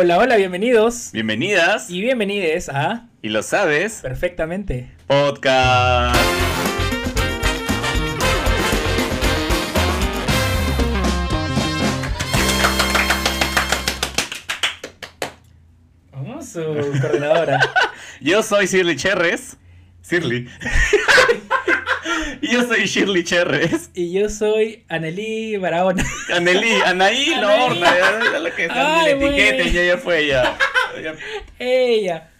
Hola, hola, bienvenidos. Bienvenidas. Y bienvenides a Y lo sabes. Perfectamente. Podcast. Vamos, su coordinadora. Yo soy Shirley Cherres. Shirley. Y Yo soy Shirley Cherres. y yo soy Anelí Barahona. Anelí, Anaí. Lorna. Ya, lo que está Ay, en el etiquete, güey. ya, ya fue ya. Ella.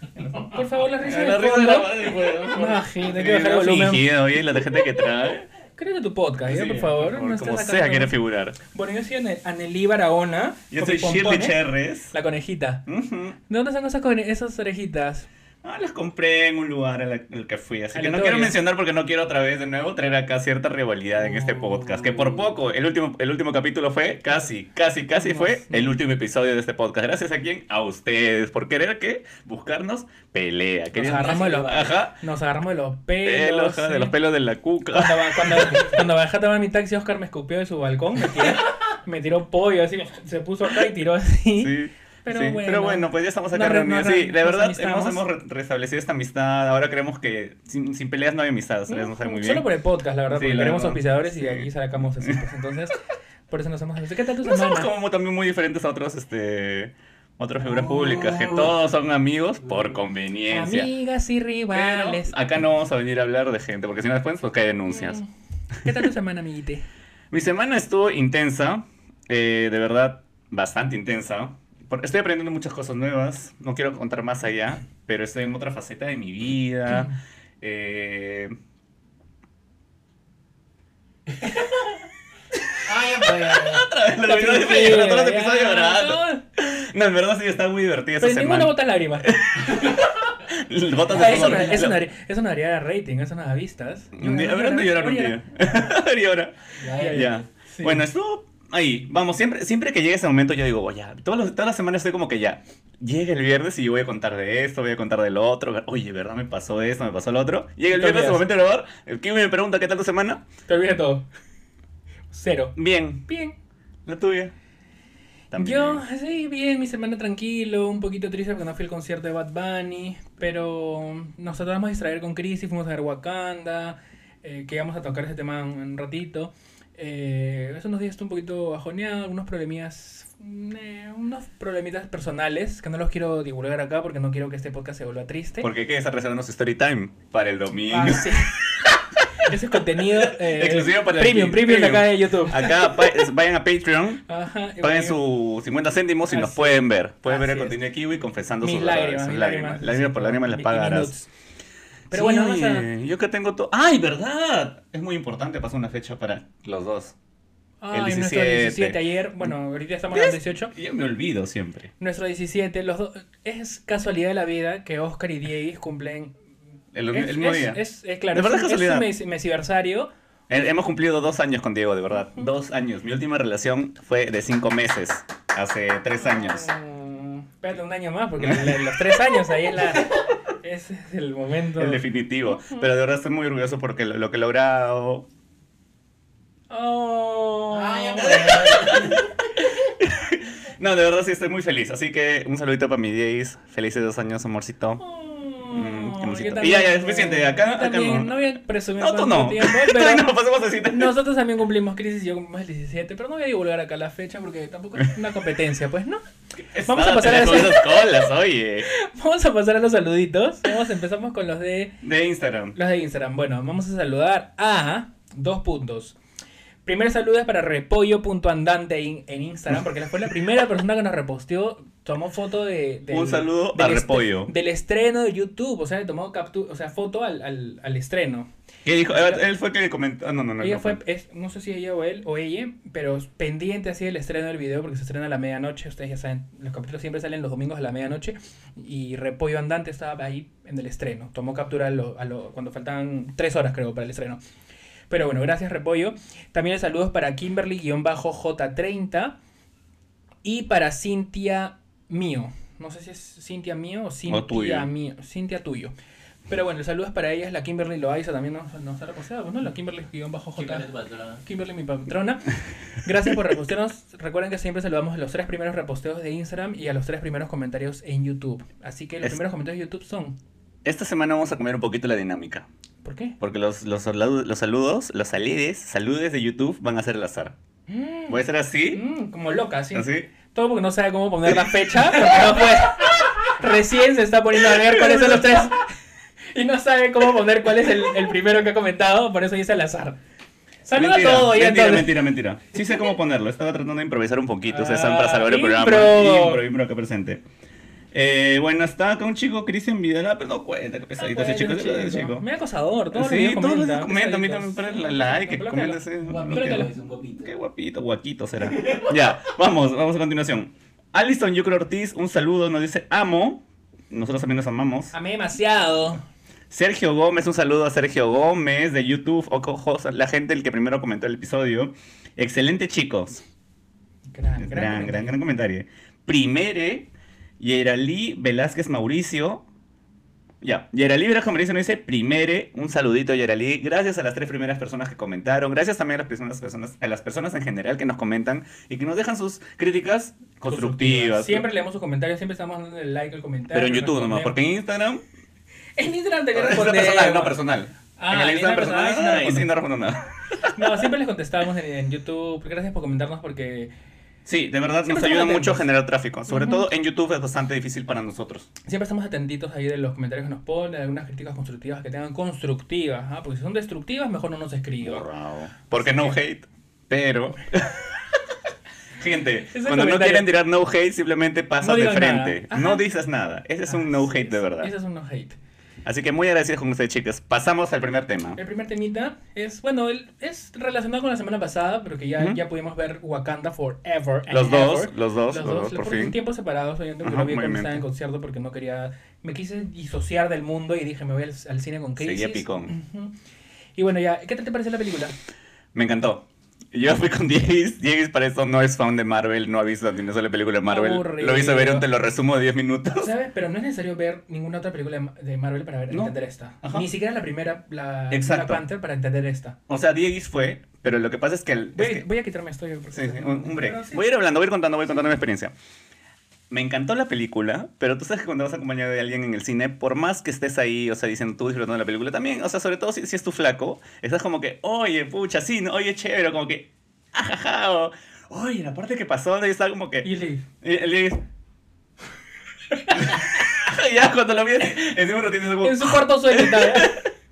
Por favor, la risa La de risa de la madre. No, hay que Eh, bajar el no volumen. fingido, oye, la gente que trae. Creo que tu podcast. Sí, por favor. No estés Como sea, quiere figurar. Bueno, yo soy Ane- Anelí Barahona. Yo soy Shirley Cherres. La conejita. Ujú. ¿De dónde son esas, esas orejitas? Ah, las compré en un lugar al, al que fui, así que no quiero mencionar porque no quiero otra vez de nuevo traer acá cierta rivalidad en este podcast, que por poco, el último, el último capítulo fue casi, casi, casi fue el último episodio de este podcast. Gracias a quién? A ustedes, por querer que buscarnos pelea. Nos agarramos de los, Ajá, nos agarramos de los pelos. pelos, ajá, de sí. los pelos de la cuca. Cuando, cuando bajé a tomar mi taxi, Oscar me escupió de su balcón, me tiró, me tiró pollo, así, se puso acá y tiró así. Sí. Pero sí, bueno. pero bueno, pues ya estamos acá reunidos. Sí, de verdad hemos, hemos re- restablecido esta amistad. Ahora creemos que sin, sin peleas no hay amistad. Muy bien. Solo por el podcast, la verdad, Sí, porque tenemos auspiciadores y aquí sacamos así. Pues, entonces, por eso nos hemos ¿Qué tal tu No somos semana? como también muy diferentes a otros, este, otras figuras públicas, que todos son amigos por conveniencia. Amigas y Pero rivales. acá no vamos a venir a hablar de gente, porque si no después pues cae denuncias. ¿Qué tal tu semana, amiguite? Mi semana estuvo intensa, eh, de verdad, bastante intensa. Estoy aprendiendo muchas cosas nuevas, no quiero contar más allá, pero estoy en otra faceta de mi vida. Eh, Ay, ya, lo olvidé de mí, pero todos los episodios llorando. No, en verdad sí está muy divertida esta Pero ninguno semana. bota lágrimas. Botas de Ah, sudor. no, eso, no haría, eso no haría rating, da vistas. A ver, a llorar un día. A ver, llora. Ya, ya. Bueno, estuvo ahí. Vamos, siempre, siempre que llegue ese momento yo digo, "Oh, ya, todas, las- todas las semanas estoy como que ya. Llega el viernes y yo voy a contar de esto, voy a contar del otro. Oye, ¿verdad? Me pasó esto, me pasó lo otro. Llega el viernes, el momento de grabar. El Kimi me pregunta, ¿qué tal tu semana? Te olvidas todo. Cero. Bien. Bien. ¿La tuya? También. Yo, sí, bien, mi semana tranquilo, un poquito triste porque no fui al concierto de Bad Bunny, pero nos tratamos de distraer con Crisis, fuimos a ver Wakanda, eh, que íbamos a tocar ese tema un, un ratito. Eh, eso nos dio esto un poquito bajoneado, algunos problemillas, eh, unos problemitas personales que no los quiero divulgar acá porque no quiero que este podcast se vuelva triste. Porque qué está reservando su story time para el domingo. Ah, sí. Ese es contenido eh, Exclusivo para el premium, Premium. premium de acá de YouTube. Acá vayan a Patreon. Ajá, Paguen sus 50 céntimos y nos Así pueden ver. Pueden ver el contenido de Kiwi confesando sus lágrimas, lágrimas. Lágrimas por lágrimas y pagarás. Pero Sí, bueno, vamos a... yo que tengo todo. ¡Ay, verdad! Es muy importante pasar una fecha para los dos. El nuestro 17. 17 ayer, bueno, ahorita estamos en el 18. Yo me olvido siempre. Nuestro 17, los dos, es casualidad de la vida que Oscar y Diego cumplen. El, es, el mismo es- día. Es, es claro, De verdad es, es un- es mesiversario. Eh, Hemos cumplido dos años con Diego, de verdad. Dos años. Mi última relación fue de cinco meses. Hace tres años. Mm, espérate un año más, porque los tres años ahí es la. Ese es el momento. El definitivo. Pero de verdad estoy muy orgulloso porque lo, lo que he logrado. Oh. No, de verdad sí estoy muy feliz. Así que un saludito para mi Diez. Felices dos años, amorcito. Oh, yo Y ya, ya, es también, suficiente. Acá- acá también, no. voy a presumir No, tú no. tiempo, no, pero pasemos así. nosotros también cumplimos crisis y yo cumplimos el 17, pero no voy a divulgar acá la fecha porque tampoco es una competencia, pues, ¿no? Vamos a pasar a esas colas, oye. Vamos a pasar a los saluditos. Vamos, empezamos con los de De Instagram. los de Instagram. Bueno, vamos a saludar a dos puntos. Primer saludo es para repollo.andante en Instagram, porque fue la primera persona que nos reposteó, tomó foto de... del- Un saludo del a Repollo. Del estreno de YouTube, o sea, le tomó captura, o sea, foto al, al, al estreno. ¿Qué dijo? Él fue el que comentó. Ah, no, no, no. ella no fue, es- no sé si ella o él o ella, pero pendiente así del estreno del video porque se estrena a la medianoche. Ustedes ya saben, los capítulos siempre salen los domingos a la medianoche. Y Repollo Andante estaba ahí en el estreno. Tomó captura a lo- a lo- cuando faltaban tres horas, creo, para el estreno. Pero bueno, gracias Repollo. También saludos para Kimberly-J30 y para Cintia Mío. No sé si es Cintia Mío o Cintia tuyo. Mío. Cintia Tuyo. Pero bueno, saludos para ellas. La Kimberly Loaiza también nos, nos ha reposteado, ¿no? La Kimberly guion bajo J. Kimberly Patrona. Kimberly, mi patrona. Gracias por repostearnos. Recuerden que siempre saludamos a los tres primeros reposteos de Instagram y a los tres primeros comentarios en YouTube. Así que los Es- primeros comentarios de YouTube son. Esta semana vamos a cambiar un poquito la dinámica. ¿Por qué? Porque los, los, los saludos, los saludes, saludes de YouTube van a ser al azar. Mm, Voy a ser así, mm, como loca, sí. así. Todo porque no sabe cómo poner la fecha. Porque no puede. Recién se está poniendo a ver cuáles son los tres. Y no sabe cómo poner cuál es el, el primero que ha comentado. Por eso dice al azar. Saluda mentira, todo mentira, entonces. mentira, mentira. Sí sé cómo ponerlo. Estaba tratando de improvisar un poquito. Ah, saben para salvar el programa. Impro, impro acá presente. Eh, bueno, está acá un chico, Cristian Vidal, pero no cuenta, qué pesadito ese chico, ese chico. Me acosador, todo Sí, todos los días comenta, a mí también ponen la like. Qué guapito, guaquito será. ya, vamos, vamos a continuación. Alison Yucro Ortiz, un saludo, nos dice amo. Nosotros también nos amamos. Amé demasiado. Sergio Gómez, un saludo a Sergio Gómez de YouTube, o co- la gente el que primero comentó el episodio. Excelente chicos. Gran, Gran, gran, gran, comentario. Primere, Yeralí Velázquez Mauricio. Ya, Yeralí Velázquez Mauricio nos dice primere, un saludito Yeralí. Gracias a las tres primeras personas que comentaron. Gracias también a las personas, personas- a las personas en general que nos comentan y que nos dejan sus críticas constructivas. Siempre leemos sus comentarios, siempre estamos dando el like al comentario. Pero en YouTube nomás, porque en Instagram En Instagram te responder. personal, no personal. Ah, en el Instagram personal, personal, sí no respondo nada. No, siempre les contestamos en, en YouTube. Gracias por comentarnos porque Sí, de verdad Siempre nos ayuda mucho a atentos. generar tráfico. Sobre Ujú. todo en YouTube es bastante difícil para nosotros. siempre estamos atentitos ahí de los comentarios que nos ponen, de algunas críticas constructivas que tengan constructivas. ¿ah? Porque si son destructivas, mejor no nos escriban. Porque no hate, pero. Gente, Ese cuando no quieren tirar no hate, simplemente pasas No de frente. No dices nada. Ese es un Así no hate de verdad. Ese es un no hate. Así que muy agradecidos con ustedes, chicas. Pasamos al primer tema. El primer temita es, bueno, el- es relacionado con la semana pasada, pero que ya, ya pudimos ver Wakanda Forever. and Los dos, Ever. los dos, Los los dos, dos, por por fin. tiempos separados, obviamente, Ajá, lo vi cuando estaba en concierto porque no quería, me quise disociar del mundo y dije me voy al, al cine con Crisis. Seguía picón. Y bueno, ya, ¿qué tal te parece la película? Me encantó. Yo fui con Dieguis. Dieguis para eso no es fan de Marvel, no ha visto ni una sola película de Marvel. Aburrido. Lo hizo ver un te lo resumo de 10 minutos. ¿Sabes? Pero no es necesario ver ninguna otra película de Ma- de Marvel para ver- No. entender esta. Ajá. Ni siquiera la primera, la. Black Panther, para entender esta. O sea, Dieguis fue, pero lo que pasa es que... el- Voy, es que- voy a quitarme esto. yo, porque- Sí, sí, un, un break. Sí. Voy a ir hablando, voy a ir contando, voy a ir contando mi experiencia. Me encantó la película, pero tú sabes que cuando vas acompañado de alguien en el cine, por más que estés ahí, o sea, diciendo tú disfrutando de la película, también, o sea, sobre todo si, si es tu flaco, estás como que, oye, pucha, sí, no, oye, chévere, como que, ajaja, o, oye, la parte que pasó, y está como que, Y le- y dice, ya cuando lo vi, encima lo tienes como, en su cuarto está-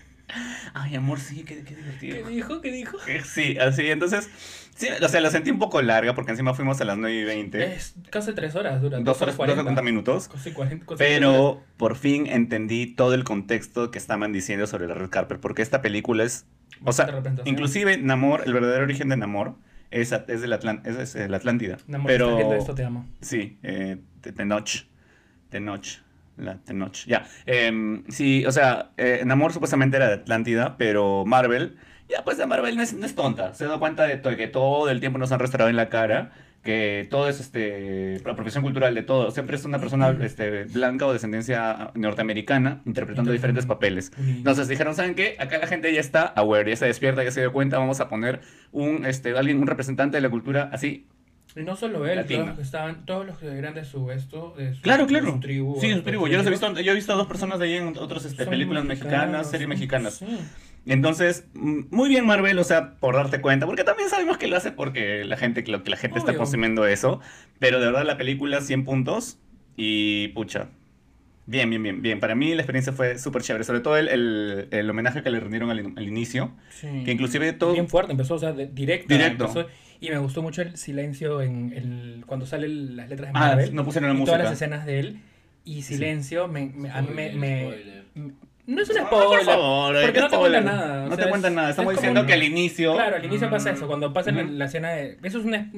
ay, amor, sí, qué, qué divertido. ¿Qué dijo? ¿Qué dijo? Sí, así, entonces, sí, o sea, lo sentí un poco larga porque encima fuimos a las 9 y 20. Es casi tres horas, dura. dos horas, dos horas 40 minutos. Casi 40, casi tres horas. Pero por fin entendí todo el contexto que estaban diciendo sobre la Red Carpet, porque esta película es, o sea, inclusive Namor, el verdadero origen de Namor es, es, de la Atlan- es, es de la Atlántida. Namor, pero viendo esto, te amo. sí, eh, Te- Tenoch, Tenoch, la Tenoch, ya. Em, sí, o sea, eh, Namor supuestamente era de Atlántida, pero Marvel, ya pues de Marvel no es, no es tonta, se da cuenta de to- que todo el tiempo nos han restaurado en la cara, que todo es este, la profesión cultural de todo, siempre es una persona este, blanca o descendencia norteamericana interpretando diferentes papeles. Entonces dijeron, ¿saben qué? Acá la gente ya está aware, ya se despierta, ya se dio cuenta, vamos a poner un, este, alguien, un representante de la cultura así. Y no solo él, Latino. todos los que estaban, todos los que eran de su esto, de su, Claro, de claro. su tribu. Sí, su tribu. Yo los he visto yo he visto a dos personas de ahí en otras este, películas mexicanas, series mexicanas. Sí. Entonces, muy bien Marvel, o sea, por darte cuenta, porque también sabemos que lo hace porque la gente, que lo que la gente está consumiendo eso, pero de verdad la película 100 puntos y pucha. Bien, bien, bien, bien. Para mí la experiencia fue súper chévere, sobre todo el, el, el homenaje que le rindieron al, al inicio, Sí. que inclusive todo... Bien fuerte, empezó, o sea, de- directo. Directo. empezó, y me gustó mucho el silencio en el, cuando salen las letras de Ah, Marvel. no pusieron la y todas las música. escenas de él. Y silencio, me, me- a mí me... No es un No, spoiler. por favor, porque ¿qué no te spoiler? cuenta nada. o No sea, te cuentan nada. Estamos es diciendo un- que al inicio... Claro, al inicio pasa eso. Cuando pasa la, escena de... Eso es una...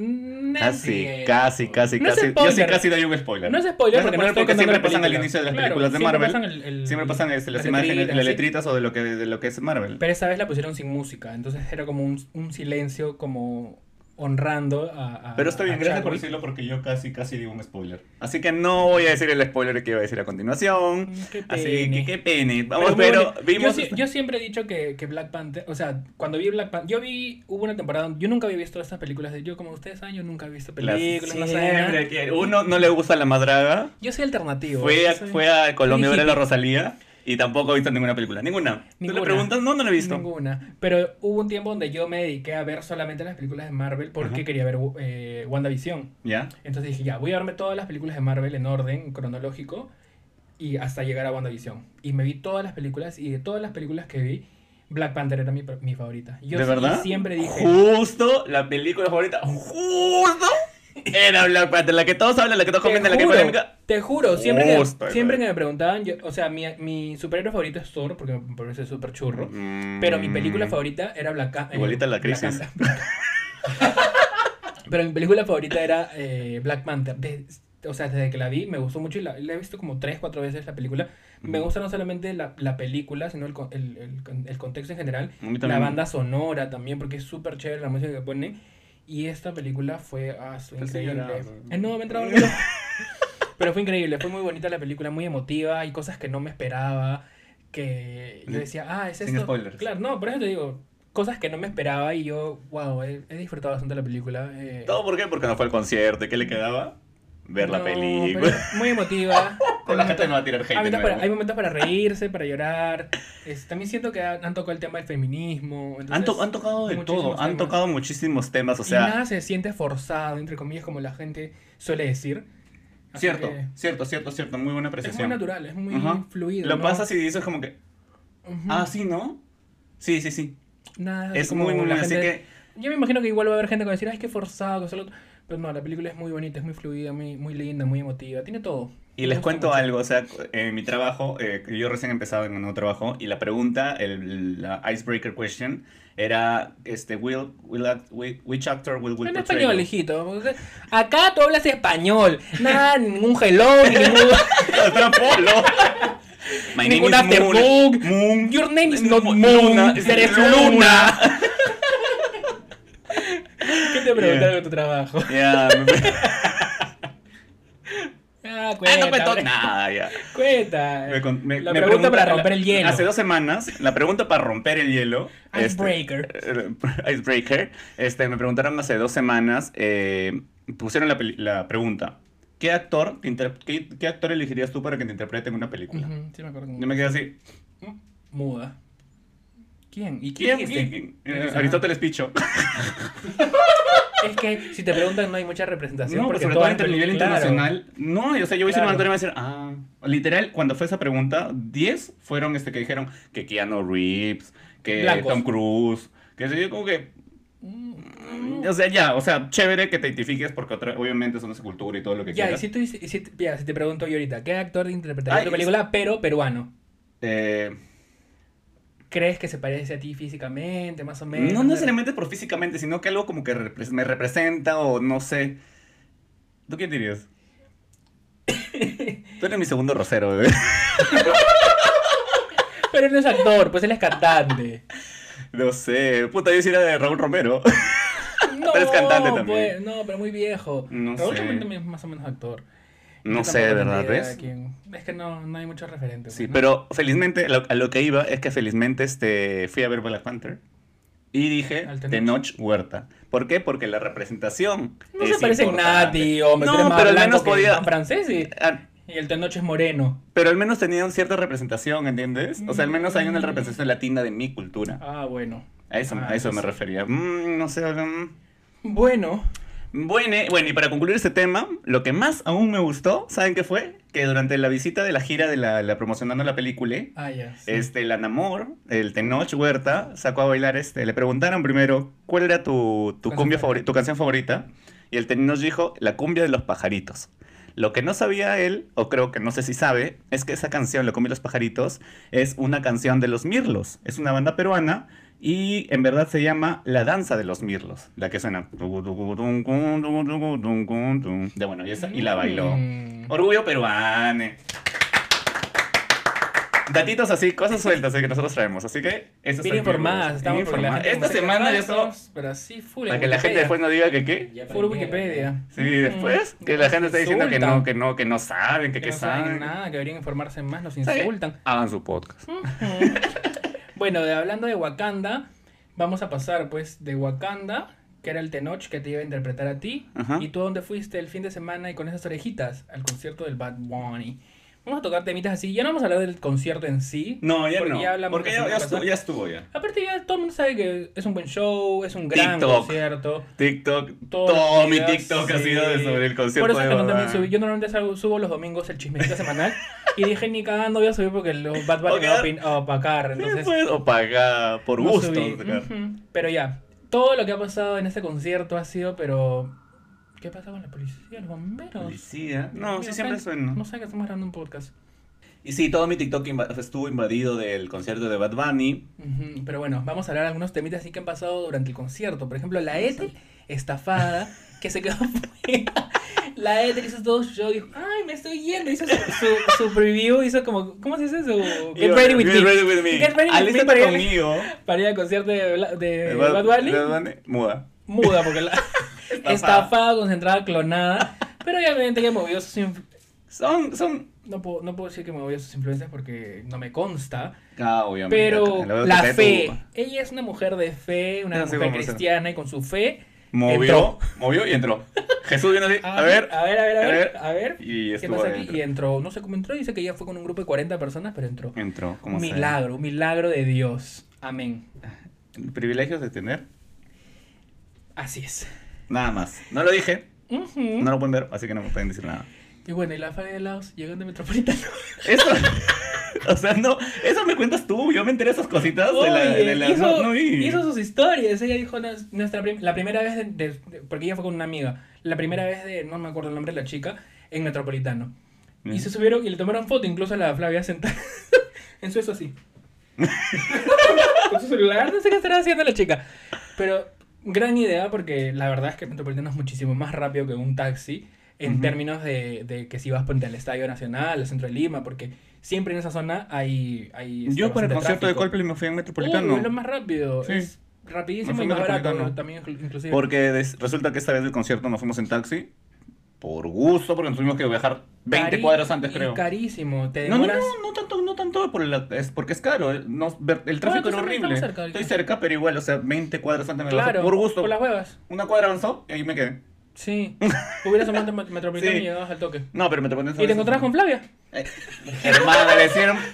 Casi, casi, casi, No casi. Yo sí casi doy un spoiler. No es spoiler No porque no porque siempre pasan al inicio de las Claro, películas de siempre Marvel. pasan el- el- siempre pasan este, las, las imágenes, las letritas o de lo que, de lo que es Marvel. Pero esta vez la pusieron sin música, entonces era como un, un silencio como honrando a, a Pero está bien, a gracias por decirlo porque yo casi, casi digo un spoiler. Así que no voy a decir el spoiler que iba a decir a continuación. Mm, Así que qué pene. Vamos, pero vimos... Yo, siempre he dicho que, que Black Panther, o sea, cuando vi Black Panther, yo vi, hubo una temporada, yo nunca había visto estas películas, de, yo como ustedes saben, yo nunca he visto las- películas, no sé nada. siempre que uno no le gusta la madraga. Yo soy alternativo. Fue a, soy- fue a Colombia a ver a la. Rosalía y tampoco he visto ninguna película. Ninguna. ¿Tú Ninguna. le preguntas? No, no la he visto. Ninguna. Pero hubo un tiempo donde yo me dediqué a ver solamente las películas de Marvel porque Ajá. quería ver eh, WandaVision. ¿Ya? Entonces dije, ya, voy a verme todas las películas de Marvel en orden cronológico y hasta llegar a WandaVision. Y me vi todas las películas y de todas las películas que vi, Black Panther era mi, mi favorita. Yo ¿De sí- verdad? siempre dije... Justo la película favorita, justo era Black Panther, la que todos hablan, la que todos comentan, la que polémica. te juro, siempre, que, siempre que me preguntaban, yo, o sea, mi, mi superhéroe favorito es Thor, porque me parece súper churro, Mm. pero mi película favorita era Black eh, Igualita la Black crisis. Pero mi película favorita era eh, Black Panther. De- o sea, desde que la vi, me gustó mucho y la, la he visto como tres, cuatro veces la película. Me gusta no solamente la, la película, sino el, el, el, el contexto en general. La banda sonora también, porque es súper chévere la música que ponen. Y esta película fue ah, fue increíble. Eh, no, me entraba el reloj. Pero fue increíble, fue muy bonita la película, muy emotiva. Hay cosas que no me esperaba. Que yo decía, ah, es Sin esto. spoilers. Claro, no, por eso te digo, cosas que no me esperaba. Y yo, wow, he, he disfrutado bastante la película. eh. ¿Todo por qué? Porque no fue al concierto. ¿Y ¿Qué le quedaba? Ver la No, película. pero muy emotiva. Con la gente me va a tirar hate. Hay momentos, para, hay momentos para reírse, para llorar. Es- también siento que han, han tocado el tema del feminismo. Han, entonces, to- han tocado de todo, han temas. tocado muchísimos temas, o y sea, nada se siente forzado, entre comillas, como la gente suele decir. Así cierto, que cierto, cierto, cierto, muy buena Es muy apreciación. natural, es muy Ajá. fluido. Lo ¿no? pasas y dices como que, Ujú. ah, sí, ¿no? Sí, sí, sí. Nada, Es muy, muy la así gente- que, Yo me imagino que igual va a haber gente que va a decir, ay, qué forzado, que solo... Pero no, la película es muy bonita, es muy fluida, muy, muy linda, muy emotiva, tiene todo. y les cuento mucho. algo, o sea, en mi trabajo, eh, yo recién he empezado en un nuevo trabajo, y la pregunta, el, la icebreaker question, era, este, will, will act- whi- which actor will, will En portray español, you? hijito. Acá tú hablas español. Nada, ningún hello, ni ningún... Polo. My name Ningún is after Moon. Moon. Your name is not Mo- Moon, Luna, eres Luna. Luna. ¿Qué te preguntaron Yeah. en tu trabajo? Ya, me- Ah, Ah, cuenta. no cuento hombre. nada, ya. Cuenta. Me me- la me pregunta para romper el hielo. Hace dos semanas, la pregunta para romper el hielo. Icebreaker. este, icebreaker. Este, me preguntaron hace dos semanas, eh, pusieron la, pregunta. ¿Qué actor, te qué, qué actor elegirías tú para que te interprete en una película? Ujú, sí me acuerdo. Yo me quedé así. Muda. ¿Quién? ¿Y ¿Quién? quién? ¿Quién? ¿Quién? Eh, Aristóteles Picho. Es que si te preguntan no hay mucha representación. No, pero porque sobre todo a nivel claro. internacional. No, o sea, yo voy a decir Claro. y me a decir, ah. Literal, cuando fue esa pregunta, 10 fueron este que dijeron que Keanu Reeves, que Blancos. Tom Cruise, que sé yo, como que. Mm, O sea, ya, o sea, chévere que te identifiques porque otra- obviamente son de esa cultura y todo lo que Ya, y si, tú, si, ya, si te pregunto yo ahorita, ¿qué actor interpretaría Ay, tu película, pero peruano? Eh, ¿Crees que se parece a ti físicamente, más o menos? no necesariamente por físicamente, sino que algo como que repre- me representa o no sé. ¿Tú qué dirías? Tú eres mi segundo rosero, bebé. Pero él no es actor, pues él es cantante. No sé. Puta, yo sí era de Raúl Romero. No, Pero es cantante también. pues, no, pero muy viejo. No Raúl sé. también también es más o menos actor. No sé, de verdad, ¿ves? quién. Es que no, no hay muchos referentes. Sí, pues, ¿no? pero felizmente, a lo, a lo que iba es que felizmente este, fui a ver Black Panther y dije Tenoch. Huerta. ¿Por qué? Porque la representación No es se parece en nada, tío. Me No, más pero al menos podía- francés y, Ah, y el Tenoch es moreno. Pero al menos tenían cierta representación, ¿entiendes? O sea, al menos hay una Mm. representación latina de mi cultura. Ah, bueno. A eso, Ah, a eso me refería. Mm, no sé. mm. Bueno. Bueno, bueno, y para concluir este tema, lo que más aún me gustó, ¿saben qué fue? Que durante la visita de la gira de la, la promocionando la película, Ah, sí. este, la Namor, el Tenoch Huerta, sacó a bailar, este, le preguntaron primero cuál era tu, tu cumbia favorita, tu canción favorita, y el Tenoch dijo la cumbia de los pajaritos. Lo que no sabía él, o creo que no sé si sabe, es que esa canción, La cumbia de los pajaritos, es una canción de los Mirlos. Es una banda peruana y en verdad se llama La danza de los Mirlos, la que suena. De bueno, y, esa, y la bailó. Mm. Orgullo peruano. Datitos así, cosas sueltas eh, que nosotros traemos. Así que eso Bien informadas, estamos informadas. gente Esta semana ya estamos. Pero así, full. Para que la gente después no diga que qué. Ya Full Wikipedia. Sí, después Mm, que la gente está diciendo que no, que no, que no saben, que Que qué no saben saben. nada, que deberían informarse más, nos insultan. Hagan su podcast. Bueno, de- hablando de Wakanda, vamos a pasar pues de Wakanda, que era el Tenoch que te iba a interpretar a ti. Ajá. ¿Y tú a dónde fuiste el fin de semana y con esas orejitas? Al concierto del Bad Bunny. Vamos a tocar temitas así. Ya no vamos a hablar del concierto en sí. No, ya Porque no. ya hablamos porque ya, estuvo, ya estuvo ya. Aparte ya todo el mundo sabe que es un buen show, es un gran TikTok. concierto. TikTok, todo mi TikTok ha sí. sido de- sobre el concierto Por eso de no también subí. Yo normalmente salgo- subo los domingos el chismecito semanal. y dije, ni cagando voy a subir porque los Bad Bunny me va a opacar. Sí, Entonces, pues, o paga por no gusto. Pero ya, todo lo que ha pasado en este concierto ha sido, pero... ¿Qué pasa con la policía, los bomberos? Policía. No, sí siempre suena. No sé que estamos grabando un podcast. Y sí, todo mi TikTok inva- estuvo invadido del concierto de Bad Bunny. Ujú, Pero bueno, vamos a hablar de algunos temitas así que han pasado durante el concierto. Por ejemplo, la Ethel estafada que se quedó fuera. La Ethel hizo todo su show, dijo, ay, me estoy yendo. Hizo su, su, su preview, hizo como, ¿cómo se dice? Su Get Ready With Get Me. ready with me. Get ready with me para ir- conmigo. Para ir al concierto de, de De Bad Bunny. de Bad Bunny, Muda. Muda, porque la estafada, concentrada, clonada. Pero obviamente ella movió sus... Son, son. No puedo, no puedo decir que movió sus influencias porque no me consta. Ah, obviamente. Pero la que fe. Ella es una mujer de fe, una sí mujer a cristiana y con su fe. Movió, entró. movió y entró. Jesús vino así. A ver. a ver, a ver, a a ver. A ver. Y ¿Qué pasa aquí? Y entró. No sé cómo entró. Dice que ella fue con un grupo de 40 personas, pero entró. Entró. como milagro, un milagro de Dios. Amén. Privilegios de tener. Así es. Nada más. No lo dije. No lo pueden ver, así que no me pueden decir nada. Y bueno, y la Fabi de Laos llegando a Metropolitano. Eso. o sea, no. Eso me cuentas tú. Yo me enteré de esas cositas de la. De la- hizo, no, no vi. hizo sus historias. Ella dijo "Nos- nuestra prim- la primera vez de, de- de- porque ella fue con una amiga. La primera vez de, no me acuerdo el nombre de la chica, en Metropolitano. Y se subieron y le tomaron foto, incluso a la Flavia sentada en su eso así. con su celular, no sé qué estará haciendo la chica. Pero gran idea porque la verdad es que Metropolitano es muchísimo más rápido que un taxi en términos de, de que si vas ponte al Estadio Nacional, al centro de Lima, porque siempre en esa zona hay... hay este, Yo para el concierto de tráfico. Coldplay me fui en Metropolitano. es lo más rápido. Sí. Es rapidísimo y más barato también inclu- inclusive. Porque des- resulta que esta vez del concierto nos fuimos en taxi. Por gusto, porque nos tuvimos que viajar 20 Cari- cuadras antes, creo. carísimo. Te No, no, demoras... no, no tanto, no tanto por el- es porque es caro. eh, no- el tráfico era también horrible. cerca, Estoy cerca, pero igual, o sea, 20 cuadras antes me Claro, por gusto. Por las huevas. Una cuadra avanzó y ahí me quedé. Sí. Hubieras tomado Met- Metropolitano Sí. y llegabas al toque. No, pero Metropolitano. ¿Y te encontrabas con Flavia? Eh, Hermana, le decían.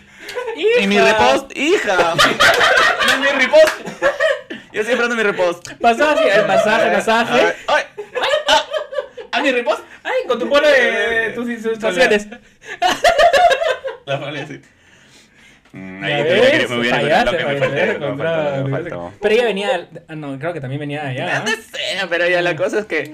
Y mi ¡Hija! repost, hija. No, mi repost. Yo siempre ando en mi repost. Pasaje, el pasaje, A pasaje. ¡Ay! ¡Ah! ¡A mi repost! Ay, con tu polo de, tus instrucciones. La sí. Mm, Ahí hubiera- me hubiera lo que me faltó, que que. Pero ella venía. Ah, no, creo que también venía de allá. No ¿no? sé, pero ya la cosa es que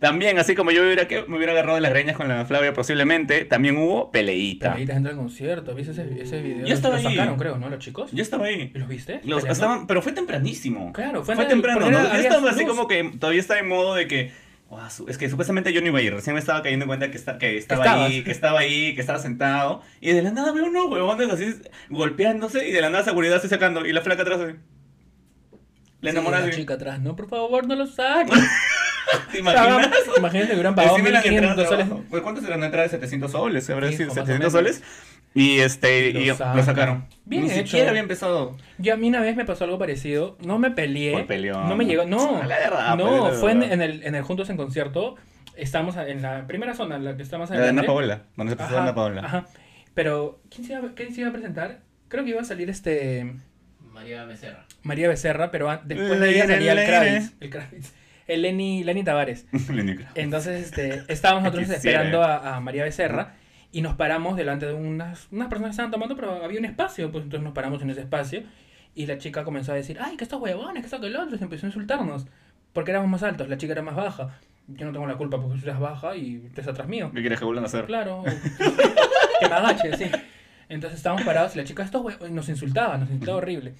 también, así como yo hubiera, que, me hubiera agarrado de las greñas con la Flavia posiblemente, también hubo peleíta. Ahí dentro del concierto. ¿Viste ese, ese video? Yo estaba Lo ahí. sacaron, creo, ¿no? Los chicos. Yo estaba ahí. ¿Y los viste? Los, ¿Peleando? estaban, pero fue tempranísimo. Claro, fue fue, temprano. ¿no? Yo estaba así como que todavía estaba en modo de que. "Guau, su- es que supuestamente yo no iba a ir. Recién me estaba cayendo en cuenta que, está, que estaba estabas. ahí, que estaba ahí, que estaba sentado. Y de la nada veo unos huevones así golpeándose y de la nada seguridad así sacando. Y la flaca atrás así. La Sí, la chica atrás. No, por favor, no lo saquen. ¿Te imaginas? Imagínate que hubieran pagado Encima la entrada 1500 soles. abajo. Pues, ¿Cuánto será una entrada de 700 soles? ¿Habrá sido más o 700 menos. soles? Y este, Lo y lo sacaron. Bien Ni hecho. siquiera había empezado. Yo a mí una vez me pasó algo parecido. No me peleé. Por peleón. No me llegó. No. La verdad, no, pues, la fue en, el, en el Juntos en Concierto. Estamos en la primera zona, en la que está más La de adelante. Ana Paola, donde se presentó Ajá, Ana Paola. Ajá. Pero, ¿quién se, iba, ¿quién se iba a presentar? Creo que iba a salir este. María Becerra. María Becerra, pero después de ella salía el. Kravitz. El Kravitz. El Lenny, Lenny Tavares. Entonces, este, estábamos nosotros esperando a, a María Becerra y nos paramos delante de unas, unas personas que estaban tomando, pero había un espacio, pues entonces nos paramos en ese espacio y la chica comenzó a decir, ay, que estos huevones, que esto, que el otro, y se empezó a insultarnos, porque éramos más altos, la chica era más baja. Yo no tengo la culpa porque tú eres baja y estás atrás mío. ¿Qué quieres que vuelvan a hacer? Claro, que me agache, sí. Entonces estábamos parados y la chica, estos huevos, nos insultaba, nos insultaba horrible.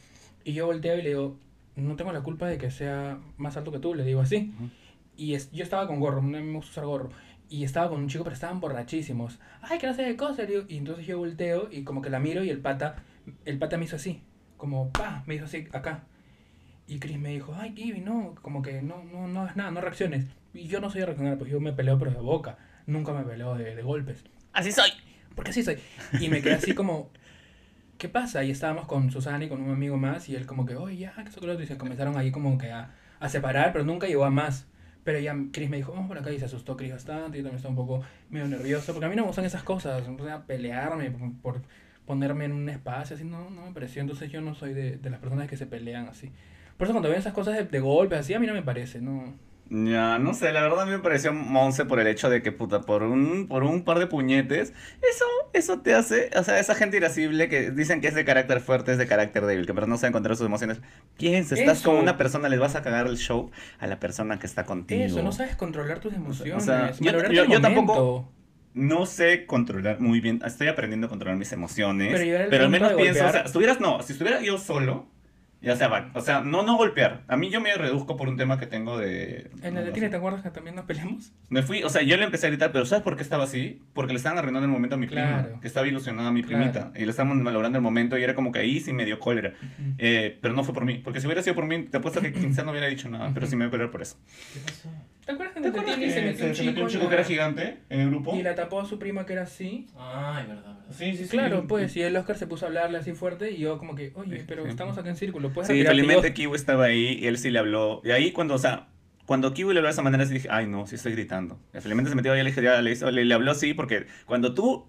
Y yo volteo y le digo, no tengo la culpa de que sea más alto que tú, le digo así. Ujú. Y es, yo estaba con gorro, no me gusta usar gorro. Y estaba con un chico, pero estaban borrachísimos. Ay, que no sé qué cosa. le digo. Y entonces yo volteo y como que la miro y el pata, el pata me hizo así. Como, pa, me hizo así acá. Y Chris me dijo, ay, Kiwi, no, como que no, no, no hagas nada, no reacciones. Y yo no soy de reaccionar, pues yo me peleo pero de boca. Nunca me peleo de, de golpes. Así soy. Porque así soy. Y me quedé así como, ¿qué pasa? Y estábamos con Susana y con un amigo más y él como que, oye, ya, que eso que lo otro. Y se comenzaron ahí como que a, a separar, pero nunca llegó a más. Pero ya Chris me dijo, vamos por acá y se asustó Chris bastante. Yo también estaba un poco medio nervioso. Porque a mí no me gustan esas cosas. O sea, pelearme por, por ponerme en un espacio, así, no, no me pareció. Entonces yo no soy de, de las personas que se pelean así. Por eso cuando ven esas cosas de, de golpes así, a mí no me parece, no. Ya, no sé, la verdad a mí me pareció Monse por el hecho de que, puta, por un, por un par de puñetes, eso, eso te hace, o sea, esa gente irascible que dicen que es de carácter fuerte, es de carácter débil, que pero no sabe encontrar sus emociones. Piensa, estás con una persona, les vas a cagar el show a la persona que está contigo. Eso, no sabes controlar tus emociones. sea, yo- tampoco-. No sé controlar muy bien, estoy aprendiendo a controlar mis emociones, Pero pero al menos pienso, o sea, estuvieras, no, si estuviera yo solo, ya sea, o sea, no, no golpear. A mí yo me reduzco por un tema que tengo de... En no el de sé. ¿te acuerdas que también nos peleamos? Me fui, o sea, yo le empecé a gritar, pero ¿sabes por qué estaba así? Porque le estaban arruinando el momento a mi prima, Claro. que estaba ilusionada a mi Claro. primita, y le estaban malogrando el momento y era como que ahí sí me dio cólera. Eh, pero no fue por mí, porque si hubiera sido por mí, te apuesto que quizá no hubiera dicho nada, pero sí me dio cólera por eso. ¿Qué pasó? ¿Te acuerdas ¿Te acuerdas que se metió un se metió un chico que era gigante en el grupo? y la tapó a su prima que era así? Ay, verdad, verdad. Sí, sí, sí. Claro, pues, y el Oscar se puso a hablarle así fuerte y yo como que, oye, pero estamos acá en círculo, puedes Sí, retirarte?" Y yo, felizmente Kiwi estaba ahí y él sí le habló. Y ahí cuando, o sea, cuando Kiwi le habló de esa manera, sí dije, ay no, sí estoy gritando. Felizmente se metió y le dije, ya le, hizo- le, le habló así, porque cuando tú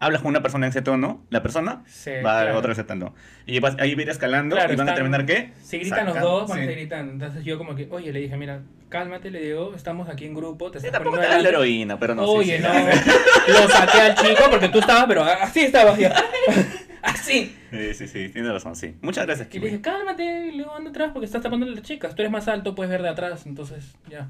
hablas con una persona en ese tono, la persona Sí, va a claro. otra ese tono. Y vas- ahí va a ir escalando Claro, y van a están- terminar ¿qué? Si gritan los Sacando, dos, van a sí. seguir gritando. Entonces yo como que, oye, le dije, mira, cálmate, le digo, estamos aquí en grupo, te Sí, estás tampoco poniendo la delante". heroína, pero no. sí, Oye, sí, no. Lo saqué al chico porque tú estabas, pero así estabas ya. Así. Sí, sí, sí, tienes razón, sí. Muchas gracias, Y le dije, cálmate, y luego anda atrás porque estás tapando a las chicas. Tú eres más alto, puedes ver de atrás, entonces ya.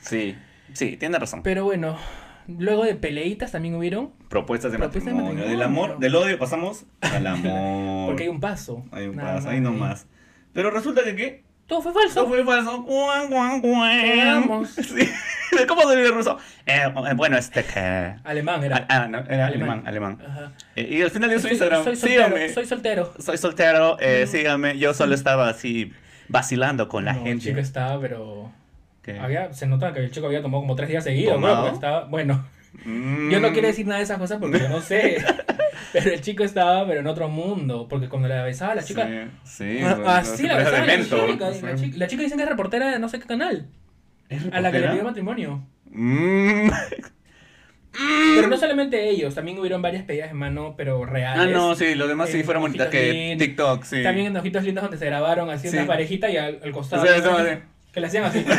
Sí, sí, tienes razón. Pero bueno, luego de peleitas también hubieron, Propuestas de Propuestas de matrimonio. Del matrimonio. amor, del odio pasamos al amor. porque hay un paso. Hay un paso, ahí nomás. Pero resulta que, ¿qué? Todo fue falso. fue falso. Guan, guan, guan. Sí. ¿Cómo se dice ruso? Eh, eh, bueno, este que. Alemán era. ah, no, era Alemán. alemán, alemán. Ajá. Eh, y al final de su Soy, Instagram, soy soltero, sígame. soy soltero. Soy soltero, eh, sígame. Yo solo estaba así vacilando con la No, gente. chico estaba, pero Había, se notaba que el chico había tomado como tres días seguidos. ¿no? Estaba, bueno, Mm. yo no quiero decir nada de esas cosas porque yo no sé. pero el chico estaba, pero en otro mundo. Porque cuando la besaba la chica, Sí, sí. Ah, así se la parece besaba la chica, la, chica, la chica dicen que es reportera de no sé qué canal. ¿Es A la que le pidió matrimonio. Mm. Pero no solamente ellos, también hubieron varias pedidas de mano, pero reales. Ah, no, sí, los demás sí fueron bonitas que TikTok, sí. También en Ojitos Lindos donde se grabaron así Sí. una parejita y al, al costado. O sea, eso, así. Que le hacían así.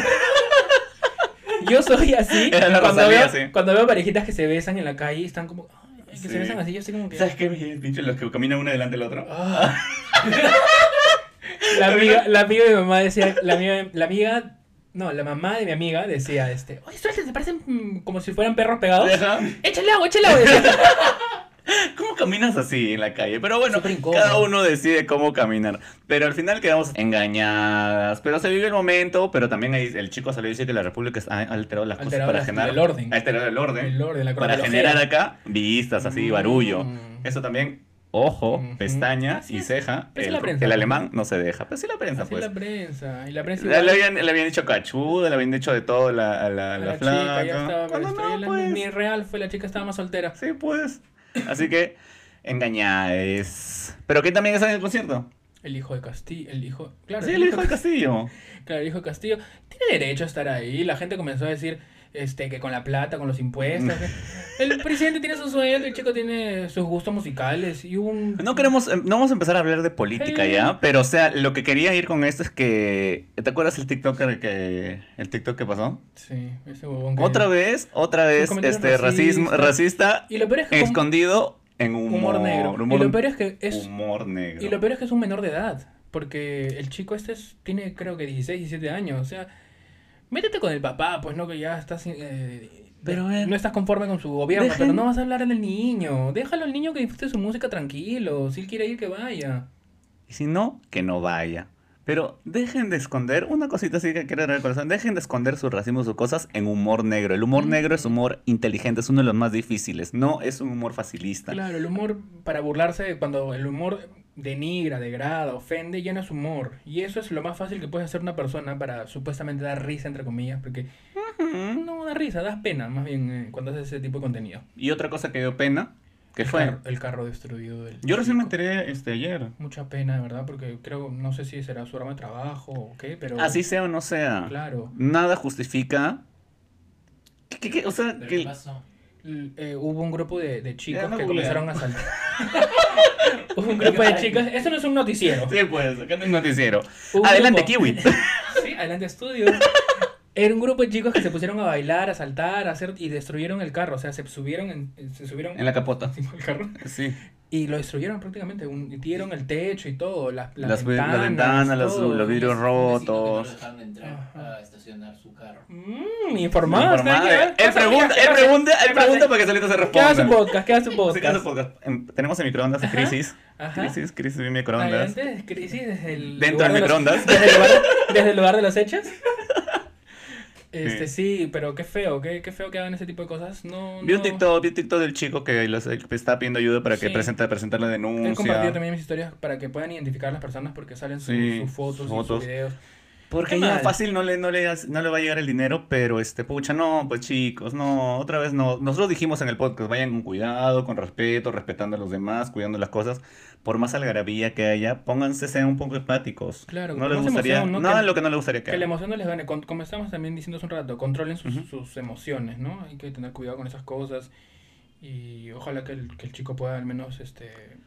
Yo soy así. Era cuando, veo, sí. cuando veo parejitas que se besan en la calle y están como. ay, que Sí. se besan así, yo estoy como que. ¿Sabes qué? Pinche, los que caminan uno delante del otro. Ah. la, amiga, la amiga de mi mamá decía. La amiga, la amiga. No, la mamá de mi amiga decía, este, oye, suelta, te parecen como si fueran perros pegados. Ajá. Échale agua, échale agua. ¿Cómo caminas así en la calle? Pero bueno, cada uno decide cómo caminar. Pero al final quedamos engañadas. Pero se vive el momento. Pero también ahí el chico salió y dice que la República ha alterado las Alterado cosas para generar el orden. ha alterado el orden. El orden, la para generar acá vistas, así, Mm. barullo. Eso también, ojo, Ujú. pestaña Así y ceja. El, la prensa. el alemán no se deja. Pero sí la prensa, Así pues. la prensa. Y la prensa Le, igual. le habían, le habían dicho cachuda, le habían dicho de todo la, la, la la flaca. chica ya estaba no, pues. Ni real fue, la chica estaba más soltera. Sí, pues. Así que, engañadas. ¿Pero qué también está en el concierto? El hijo de Castillo, el hijo... Claro, Sí, el hijo de Castillo. Claro, el hijo de Castillo tiene derecho a estar ahí. La gente comenzó a decir este, que con la plata, con los impuestos. el presidente tiene su sueldo, el chico tiene sus gustos musicales. Y un. No queremos, em, no vamos a empezar a hablar de política ya, pero o sea, lo que quería ir con esto es que, ¿te acuerdas el TikToker que, el TikTok que pasó? Sí, ese huevón que- Otra vez, otra vez, este, racismo, racista, Y lo peor es que. escondido en humor, humor negro. humor- y lo peor es que es. humor negro. Y lo peor es que es un menor de edad. Porque el chico este es- tiene, creo que 16, 17 años. O sea, métete con el papá, pues no que ya estás. eh, Pero, eh, no estás conforme con su gobierno, dejen- pero no vas a hablar en el niño. Déjalo al niño que disfrute su música tranquilo. Si él quiere ir, que vaya. Y si no, que no vaya. Pero dejen de esconder, una cosita así que quiero dar al corazón, dejen de esconder su racismo, sus cosas en humor negro. El humor negro es humor inteligente, es uno de los más difíciles, no es un humor facilista. Claro, el humor para burlarse, cuando el humor denigra, degrada, ofende, no es humor. Y eso es lo más fácil que puede hacer una persona para supuestamente dar risa, entre comillas, porque no da risa, das pena, más bien, eh, cuando haces ese tipo de contenido. Y otra cosa que dio pena, que el fue... Carro, el carro destruido del Yo recién me enteré este, ayer. Mucha pena, de verdad, porque creo, no sé si será su arma de trabajo o qué, pero... Así sea o no sea. Claro. Nada justifica... ¿Qué, qué- qué? O sea, ¿Pero que... qué pasó? L- eh, hubo un grupo de, de chicos que googlear. comenzaron a saltar. hubo un grupo de chicas. Eso no es un noticiero. Sí, pues, acá no noticiero. Hubo un Adelante, grupo- Kiwi. Sí, adelante estudio. Era un grupo de chicos que se pusieron a bailar, a saltar, a hacer y destruyeron el carro. O sea, se subieron, en, se subieron En la capota. carro Sí. Y lo destruyeron prácticamente. Un, dieron el techo y todo, las, las, Las, ve- las ventanas, ventanas, los, todo. los vidrios vecino que no rotos. entrar Ajá. a estacionar su carro. Mmm, informado. Él ¿Qué pasa? pregunta, ¿Qué él pasa? pregunta, ¿Qué él pregunta para que solito se ¿Qué responda. hace su podcast? ¿Qué hace su Sí, ¿qué hace podcast? podcast? Em, Tenemos en microondas Ajá. crisis. Ajá. Crisis, crisis en microondas. Crisis desde el Dentro del los- microondas. Desde el lugar, desde el lugar de los hechos. Este sí, pero qué feo, qué, qué feo que hagan ese tipo de cosas. No, Vi un no. TikTok, vi un TikTok del chico que los- estaba pidiendo ayuda para que Sí. presente, presentar la He compartido denuncia. también mis historias para que puedan identificar a las personas porque salen su- Sí, sus fotos, sus y fotos. sus videos. Porque ya mal. fácil no le, no, le, no le va a llegar el dinero, pero este, pucha, no, pues chicos, no, otra vez no. Nosotros dijimos en el podcast, vayan con cuidado, con respeto, respetando a los demás, cuidando las cosas. Por más algarabía que haya, pónganse, sean un poco empáticos. Claro, no les gustaría, emoción, ¿no? nada de lo que no les gustaría que, Que la emoción no les gane. Con- Como estamos también diciendo hace un rato, controlen sus, sus emociones, ¿no? Hay que tener cuidado con esas cosas. Y ojalá que el, que el chico pueda al menos este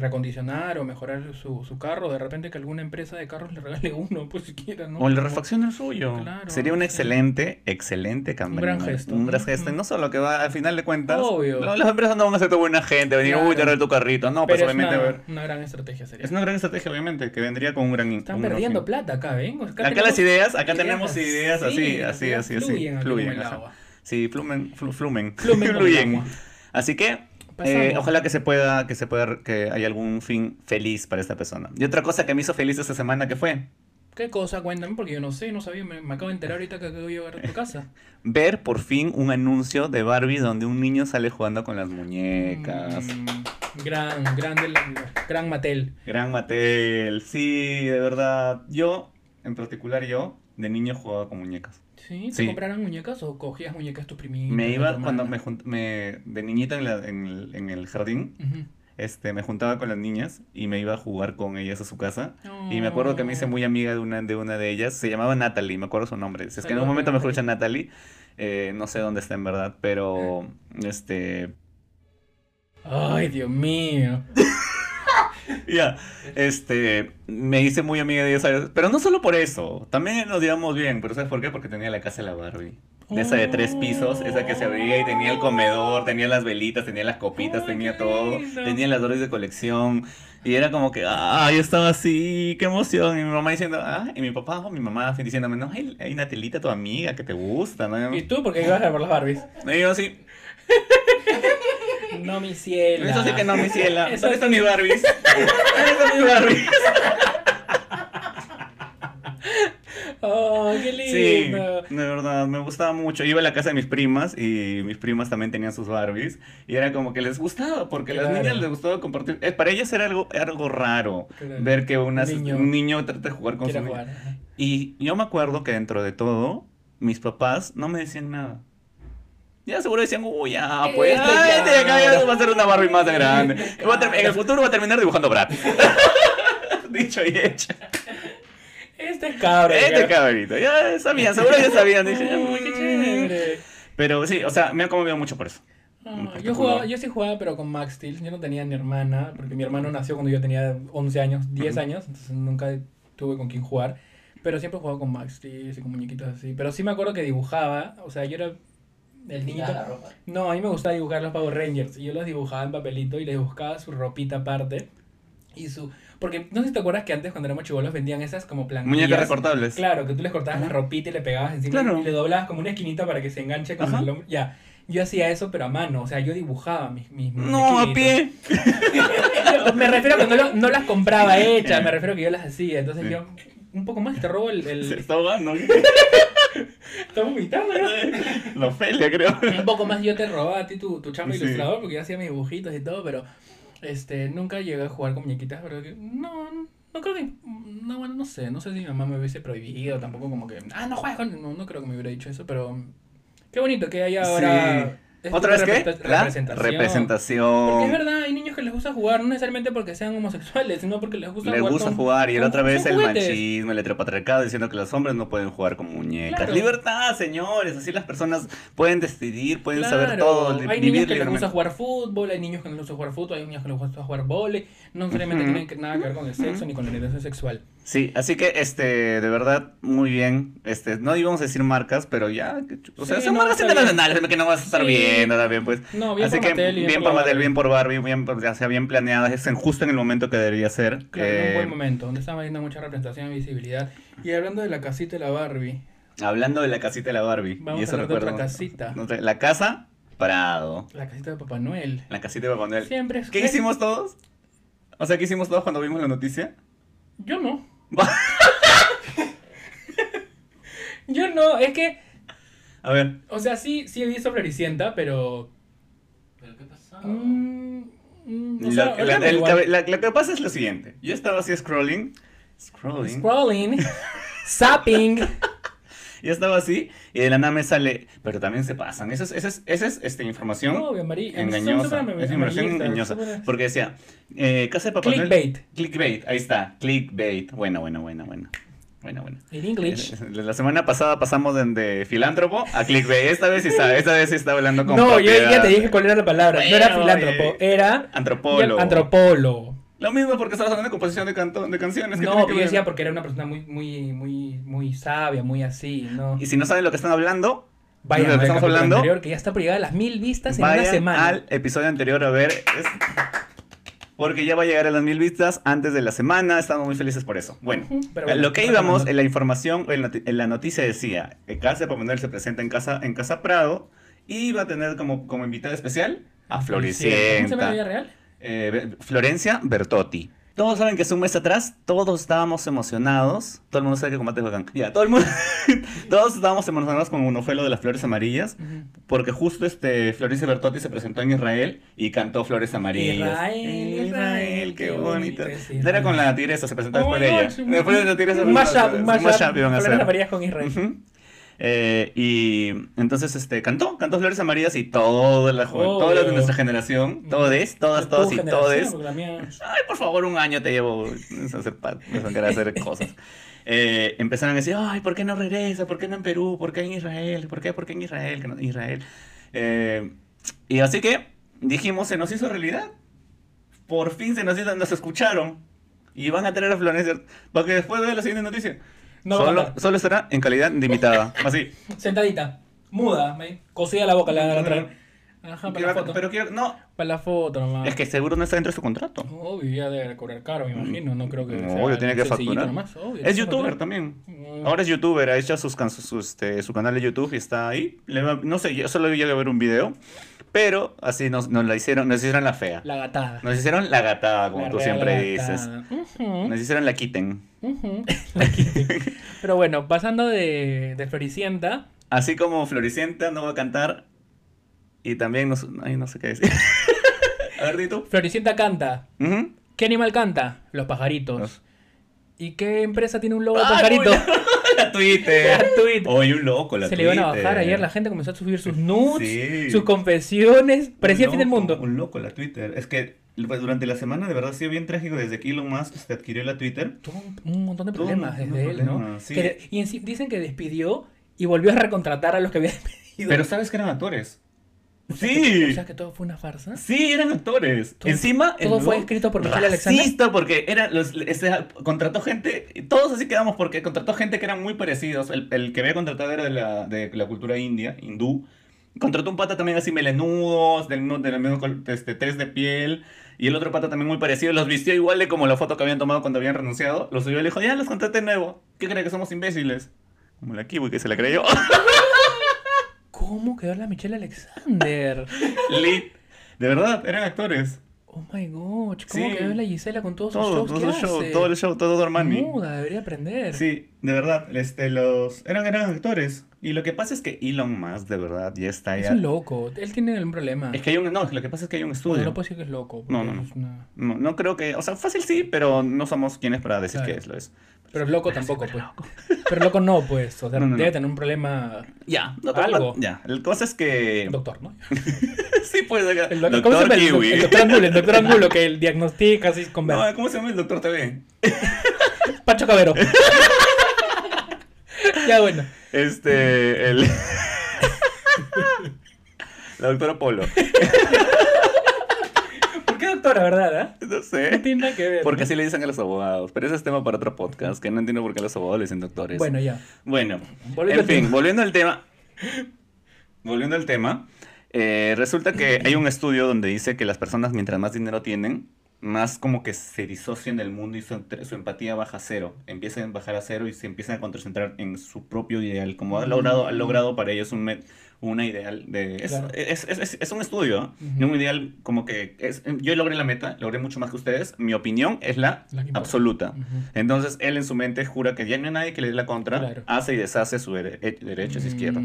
recondicionar o mejorar su, su carro. De repente que alguna empresa de carros le regale uno, pues siquiera, ¿no? O le refaccione el suyo. Claro, Sería un sí. excelente, excelente cambio. gran gesto. Un gran gesto. Y no solo que va, al final de cuentas, Obvio. no, las empresas no van a ser toda buena gente, venir, Claro. uy, te arreglo tu carrito. No, pues Pero es obviamente, a una, ver. una gran estrategia sería. Es una gran estrategia, obviamente, que vendría con un gran Están un perdiendo plata acá, ¿ven? Acá, las ideas, acá ideas tenemos ideas así, así, así, así. Fluyen, Fluyen. Sí, flumen, flu- flumen. Flumen Fluyen. Así que. Eh, ojalá que se pueda, que se pueda, que haya algún fin feliz para esta persona. Y otra cosa que me hizo feliz esta semana, que fue? ¿Qué cosa? Cuéntame, porque yo no sé, no sabía. Me, me acabo de enterar ahorita que acabo de llegar a tu casa. Ver por fin un anuncio de Barbie donde un niño sale jugando con las muñecas. Mm, gran, gran, del- gran Mattel. Gran Mattel, sí, de verdad. Yo, en particular yo, de niño jugaba con muñecas. ¿Sí? ¿Te Sí. compraron muñecas o cogías muñecas tu primita? Me iba cuando me, me de niñita en, la- en el, en el jardín, este, me juntaba con las niñas y me iba a jugar con ellas a su casa. Y me acuerdo que me hice muy amiga de una, de una de ellas, se llamaba Natalie, me acuerdo su nombre. Si es que en un momento me escucha Natalie, eh, no sé dónde está en verdad, pero este, Ay, Dios mío. ya, este, me hice muy amiga de ella, ¿sabes? Pero no solo por eso, también nos llevamos bien, pero ¿sabes por qué? Porque tenía la casa de la Barbie. De esa de tres pisos, esa que se abría y tenía el comedor, tenía las velitas, tenía las copitas, tenía todo, lindo. tenía las flores de colección. Y era como que, ah, yo estaba así, qué emoción. Y mi mamá diciendo, ah, y mi papá o mi mamá diciéndome, no, hay, hay una telita tu amiga que te gusta, ¿no? ¿Y tú por qué ibas a ver las Barbies? Y yo así, No, mi cielo. eso sí que no, mi ciela. Eso ¿Dónde están mis Barbies? ¿Dónde están mis Barbies? Oh, qué Sí, lindo. de verdad, me gustaba mucho. Iba a la casa de mis primas y mis primas también tenían sus Barbies. Y era como que les gustaba, porque a las niñas les gustaba compartir. eh, para ellas era algo, algo raro Claro. ver que unas- Niño. un niño trata de jugar con Quiero su jugar. Y yo me acuerdo que dentro de todo, mis papás no me decían nada. Ya seguro decían, uy, ya, pues, Este ay, este de acá ya va a ser una Barbie más grande. En el futuro va a terminar dibujando Brad. Dicho y hecho. Este cabrón. Este cabrito, ya sabían, seguro ya sabían. Dije, Uy, qué chévere. Pero sí, o sea, me ha conmovido mucho por eso. Ah, yo, jugaba, yo sí jugaba, pero con Max Steel. Yo no tenía ni hermana, porque mi hermano nació cuando yo tenía 11 años, 10 Ujú. años, entonces nunca tuve con quién jugar. Pero siempre jugaba con Max Steel y con muñequitos así. Pero sí me acuerdo que dibujaba, o sea, yo era el niñito. la ropa. No, a mí me gustaba dibujar los Power Rangers. Y yo los dibujaba en papelito y les buscaba su ropita aparte. Y su. Porque no sé si te acuerdas que antes, cuando éramos chivolos, vendían esas como plantillas. Muñecas recortables. Claro, que tú les cortabas la ropita y le pegabas encima Claro. y le doblabas como una esquinita para que se enganche con Ajá. el hombro. Ya. Yo hacía eso, pero a mano. O sea, yo dibujaba mis, mis No, a pie. me refiero a que no, lo- no las compraba hechas, me refiero a que yo las hacía. Entonces Sí. yo un poco más te robo el... el- Se está ahogando. Estamos vomitando, ¿no? La Ofelia, creo. un poco más yo te robaba a ti tu, tu chamba Sí. ilustrador porque yo hacía mis dibujitos y todo, pero este nunca llegué a jugar con muñequitas, pero no, no creo que no, bueno, no sé, no sé si mi mamá me hubiese prohibido, tampoco como que, ah, no juegues con, no, no creo que me hubiera dicho eso, pero qué bonito que haya ahora este ¿Otra vez qué? representa- La representación. representación. Porque es verdad, hay niños que les gusta jugar, no necesariamente porque sean homosexuales, sino porque les gusta jugar. gusta con- jugar y la con- otra vez el juguetes. machismo, el heteropatriarcado diciendo que los hombres no pueden jugar con muñecas. Claro. Libertad, señores, así las personas pueden decidir, pueden saber todo, Hay vivir niños que les gusta jugar fútbol, hay niños que no les gusta jugar fútbol, hay niños que les gusta jugar vole. No necesariamente Ujú. tienen que- nada que ver con el sexo ni con la orientación sexual. Sí, así que este, de verdad, muy bien. Este, no íbamos a decir marcas, pero ya, o sea, Sí, son no, marcas bien. internacionales que no vas a estar Sí. viendo también, pues. No, bien Así por que Mattel y bien por Mattel, bien por Barbie, bien, ya sea bien planeadas, es en- justo en el momento que debería ser. Claro, en un Eh, buen momento, donde estaba viendo mucha representación y visibilidad. Y hablando de la casita de la Barbie, Hablando de la casita de la Barbie. Vamos y a hablar de otra casita. La casa Prado. la casita de Papá Noel. La casita de Papá Noel. Siempre es ¿Qué hicimos todos? O sea, ¿qué hicimos todos cuando vimos la noticia? Yo no. Yo no, es que, A ver. o sea, sí, sí he visto Floricienta, pero... ¿Pero qué pasó? mm, mm, o La, la- el- lo que pasa es lo siguiente. Yo estaba así scrolling. Scrolling. Scrolling, zapping. Yo estaba así y de la nada me sale. Pero también se pasan. Esa es, esa es, esa es este, información amarillo. engañosa. Es información engañosa. Porque decía, eh, Casa de Papá Noel- Clickbait. Clickbait, ahí está. Clickbait. Bueno, bueno, bueno, bueno. Bueno, bueno. En English. Eh, La semana pasada pasamos de, de filántropo a clickbait. Esta vez sí está, esta vez sí está hablando con No, yo ya te dije cuál era la palabra. no era filántropo, eh, era Antropólogo. antropólogo. Lo mismo porque estabas hablando de composición de, canto, de canciones. ¿qué No, que yo ver? decía porque era una persona muy, muy, muy, muy sabia, muy así, ¿no? Y si no saben lo que están hablando, Vayan al que estamos hablando, anterior, que ya está por llegar a las mil vistas en una semana. al episodio anterior a ver. es- Porque ya va a llegar a las mil vistas antes de la semana. Estamos muy felices por eso. Bueno, pero bueno, lo que íbamos, en la información, en la, en la noticia decía: que Casa Noel se presenta en Casa, en casa Prado y va a tener como, como invitada especial a ¿Cómo se llama Floricienta. la vida real? Eh, Florencia Bertotti. Todos saben que hace un mes atrás todos estábamos emocionados. Todo el mundo sabe que combate es bacán. Ya, todo el mundo. todos estábamos emocionados con un ofelo de las flores amarillas. Porque justo este Florencia Bertotti se presentó en Israel y cantó Flores Amarillas. Israel, Israel, qué qué bonito. bonito Era con la tigresa, se presentó Oh después de ella. Después de la tigresa. Un mashup, un mashup. Flores amarillas con Israel. Ujú. Eh, y entonces este cantó, cantó Flores Amarillas y toda la Obvio. toda de nuestra generación, todes, todas, Tu todas y todes. porque mía- Ay, por favor, un año te llevo a hacer, a hacer cosas. Eh, empezaron a decir, ay, ¿por qué no regresa? ¿Por qué no en Perú? ¿Por qué en Israel? ¿Por qué? ¿Por qué en Israel? Que no- Israel. Eh, y así que dijimos, se nos hizo realidad. Por fin se nos hizo, nos escucharon. Y van a traer a Florencia para que después de la siguiente noticia. No solo, solo estará en calidad de invitada. Así. Sentadita, muda, me- cosida la boca, la van a traer. Ajá, para la foto. pero quiero, no, Para la foto nomás. es que seguro no está dentro de su contrato. Obvio, ya debe cobrar caro, me imagino. No creo que. No, obvio, tiene que facturar. nomás, obvio, Es youtuber también. Mm. Ahora es youtuber, ha hecho sus, can- su, este, su canal de YouTube y está ahí. Le va- no sé, yo solo llegué a ver un video, pero así nos, nos la hicieron, nos hicieron la fea. La gatada. Nos hicieron la gatada, como La tú siempre dices. Ujú, Nos hicieron la quiten. La quité. Pero bueno, pasando de, de Floricienta. Así como Floricienta no va a cantar. Y también nos, ay, no sé qué decir. a ver, tú. Floricienta canta. ¿Qué animal canta? Los pajaritos. Los- ¿Y qué empresa tiene un logo de pajarito? La Twitter. La Twitter. Oye, un loco, la Se le iban a bajar ayer, la gente comenzó a subir sus nudes, Sí. sus confesiones. Parecía Un fin del mundo. Un loco la Twitter. Es que pues, durante la semana de verdad ha sido bien trágico desde que Elon Musk se adquirió la Twitter. Tuvo un, montón de problemas desde él, ¿no? problemas, sí. Que- y en dicen que despidió y volvió a recontratar a los que había despedido. Pero sabes que eran actores. O sea Sí. que todo fue una farsa. Sí, eran actores. Todo- Encima. todo fue escrito por Michelle Alexander. Porque era los, ese- contrató gente. Todos así quedamos porque contrató gente que eran muy parecidos. El, el que había contratado era de la, de la cultura india, hindú. Contrató un pata también así melenudos, del, mismo- del mismo este, test de piel. Y el otro pata también muy parecido. Los vistió igual de como la foto que habían tomado cuando habían renunciado. Los subió y le dijo, ya los contraté de nuevo. ¿Qué cree que somos imbéciles? Como la kiwi que se la creyó. ¿Cómo quedó la Michelle Alexander? Lit. De verdad, eran actores. Oh my god, ¿cómo Sí. que ve la Gisela con todos sus Todo, shows todo que show, hace? todo el show, todo Armani. Muda, debería aprender. Sí, de verdad, este, los, eran, eran actores. Y lo que pasa es que Elon Musk, de verdad, ya está Es ya. un loco, él tiene algún problema. Es que hay un, no, lo que pasa es que hay un estudio. Bueno, no puedo decir que es loco. No, no, no. es una- No, no creo que, o sea, fácil sí, pero no somos quienes para decir Claro. que es lo es. Pero loco tampoco, pues. Pero loco no, pues. O sea, No, no, no. debe tener un problema. Ya, no, Algo. Ya, la cosa es que. Doctor, ¿no? sí, pues, acá, El, doc- ¿Cómo se doctor llama? El, Kiwi. el doctor Angulo, el doctor Angulo que el diagnostica así con ver. No, ¿cómo se llama el doctor TV? Pacho Cabero. ya bueno. Este, el. la doctora Polo. ¿Por qué doctora, verdad? ah? No No sé. tiene nada que ver. Porque ¿no? así le dicen a los abogados. Pero ese es tema para otro podcast, que no entiendo por qué los abogados le dicen doctores. Bueno, ya. Bueno, Volviendo en fin, tema. volviendo al tema. Volviendo al tema, eh, resulta que hay un estudio donde dice que las personas mientras más dinero tienen, más como que se disocian del mundo y su, su empatía baja a cero. Empiezan a bajar a cero y se empiezan a concentrar en su propio ideal. Como ha logrado, ha logrado para ellos un, met- una ideal de... Es, Claro. es, es- es- es un estudio, un ideal como que... Es, yo logré la meta, logré mucho más que ustedes. Mi opinión es la, absoluta. Entonces él en su mente jura que ya no hay nadie que le dé la contra, Claro. hace y deshace su dere- eh, derecha y izquierda.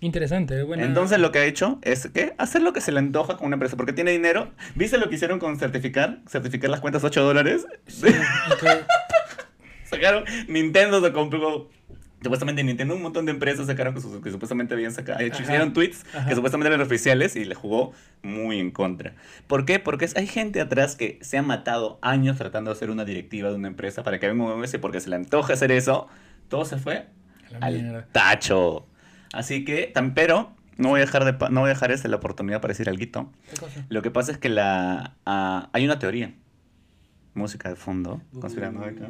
Interesante, buena. Entonces lo que ha hecho es que hacer lo que se le antoja con una empresa, porque tiene dinero. ¿Viste lo que hicieron con certificar? Certificar las cuentas 8 dólares. Sí, Sacaron, Nintendo se compró. Supuestamente Nintendo, un montón de empresas sacaron que, su- que supuestamente habían sacado. hecho, Ajá. hicieron tweets Ajá. que supuestamente eran oficiales y le jugó muy en contra. ¿Por qué? Porque hay gente atrás que se ha matado años tratando de hacer una directiva de una empresa para que venga un OMS porque se le antoja hacer eso. Todo se fue al mierda. tacho. Así que, tam- pero no voy a dejar de no voy a dejar esta la oportunidad para decir algo. Lo que pasa es que la ah, hay una teoría. Música de fondo, conspirando acá.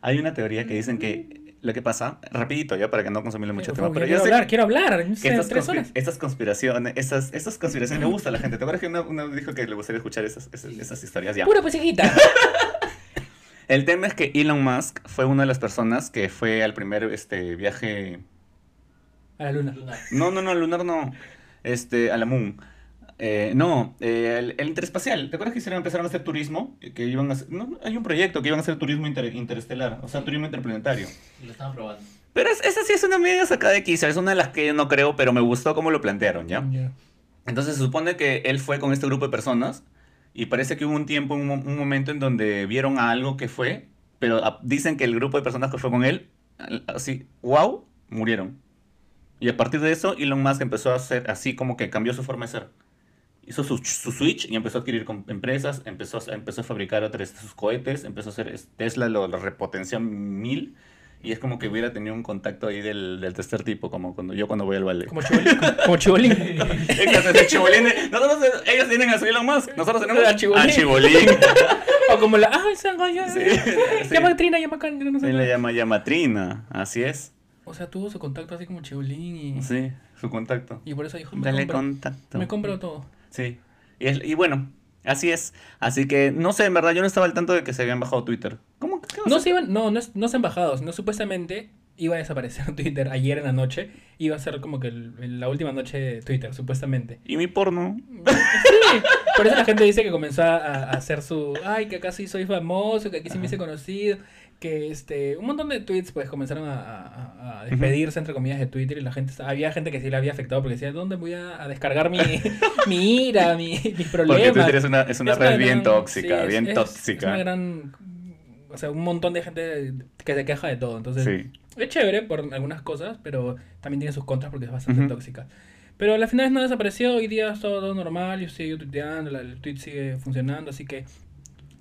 Hay una teoría que dicen que lo que pasa, rapidito ya para que no consumirle mucho tiempo, pero yo quiero sé hablar, quiero hablar. No que sé, estas, tres horas. estas conspiraciones, estas, estas conspiraciones le gusta a la gente. ¿Te acuerdas que una dijo que le gustaría escuchar esas, esas, esas historias? Ya. Pura pusijita. El tema es que Elon Musk fue una de las personas que fue al primer este, viaje A la luna. Lunar. No, no, no, lunar no. Este, a la Moon. Eh, no, eh, el, el interespacial. ¿Te acuerdas que hicieron, empezaron a hacer turismo? Que iban a hacer- no, hay un proyecto que iban a hacer turismo inter- interestelar, o sea, turismo interplanetario. Y lo estaban probando. Pero es- esa sí es una media sacada de quicio, es una de las que yo no creo, pero me gustó cómo lo plantearon, ¿ya? Ya. Entonces se supone que él fue con este grupo de personas y parece que hubo un tiempo, un, un momento en donde vieron a algo que fue, pero dicen que el grupo de personas que fue con él, así, wow, murieron. Y a partir de eso, Elon Musk empezó a hacer así como que cambió su forma de ser. Hizo su, su switch y empezó a adquirir empresas, empezó empezó a fabricar otros sus cohetes, empezó a hacer es- Tesla, lo, lo repotenció mil. Y es como que hubiera tenido un contacto ahí del, del tercer tipo, como cuando yo cuando voy al ballet. Como chibolín. Como, chibolín. Exacto, chibolín. Nosotros, ellos tienen a su Elon Musk. Nosotros tenemos A Chibolín. a Chibolín. o como la. ¡Ay, esa galla! Sí, sí. Llama a Trina, llama Can- no sé le qué. llama Yamatrina. Así es. O sea, tuvo su contacto así como chibolín y. Sí, su contacto. Y por eso dijo: Me Dale compro, contacto. me compro todo. Sí. Y, es- y bueno, así es. Así que, no sé, en verdad, yo no estaba al tanto de que se habían bajado Twitter. ¿Cómo? ¿Qué No se iban, no, no, no se han bajado, sino supuestamente iba a desaparecer Twitter ayer en la noche. Iba a ser como que el- el- la última noche de Twitter, supuestamente. ¿Y mi porno? Sí, por eso la gente dice que comenzó a, a hacer su, ay, que acá sí soy famoso, que aquí sí me hice conocido, que este, un montón de tweets pues comenzaron a, a- a despedirse entre comillas de Twitter y la gente, había gente que sí le había afectado porque decía, ¿dónde voy a, a descargar mi, mi ira, mi, mis problemas? Porque Twitter es una, es una Es red bien gran- tóxica, sí, bien es- tóxica. Es una gran, o sea, un montón de gente que se queja de todo, entonces... Sí. Es chévere por algunas cosas, pero también tiene sus contras porque es bastante tóxica. Pero al final no desapareció, hoy día es todo normal, yo sigo tuiteando, el tweet sigue funcionando, así que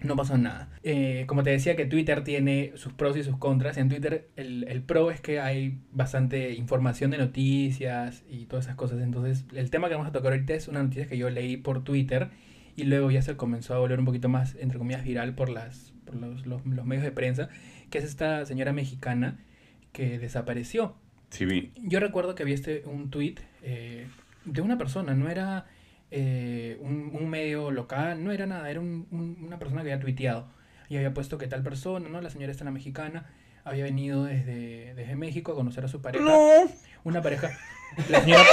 no pasó nada. Eh, como te decía que Twitter tiene sus pros y sus contras, en Twitter el, el pro es que hay bastante información de noticias y todas esas cosas, entonces el tema que vamos a tocar ahorita es una noticia que yo leí por Twitter y luego ya se comenzó a volver un poquito más, entre comillas, viral por, las, por los, los- los medios de prensa, que es esta señora mexicana que desapareció. Sí, vi. Yo recuerdo que había este, un tweet de una persona, no era eh, un, un medio local, no era nada, era un- un- una persona que había tuiteado y había puesto que tal persona, ¿no? La señora esta la mexicana, había venido desde, desde México a conocer a su pareja. No. una pareja. La señora,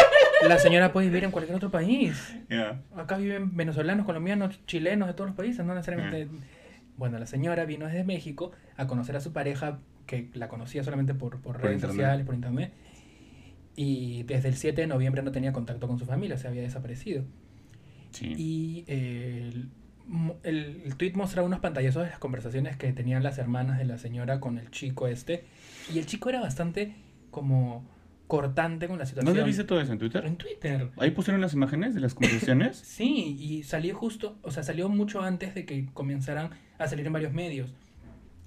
la señora puede vivir en cualquier otro país. Ya. Acá viven venezolanos, colombianos, chilenos de todos los países, no necesariamente. Bueno, la señora vino desde México a conocer a su pareja, que la conocía solamente por, por Por redes internet. sociales, por internet. Y desde el 7 de noviembre no tenía contacto con su familia, se había desaparecido. Sí. Y eh, el, el, el tweet mostraba unos pantallazos de las conversaciones que tenían las hermanas de la señora con el chico este. Y el chico era bastante como cortante con la situación. ¿Dónde viste todo eso? ¿En Twitter? En Twitter. Ahí pusieron las imágenes de las conversaciones. Sí, y salió justo, o sea, salió mucho antes de que comenzaran a salir en varios medios.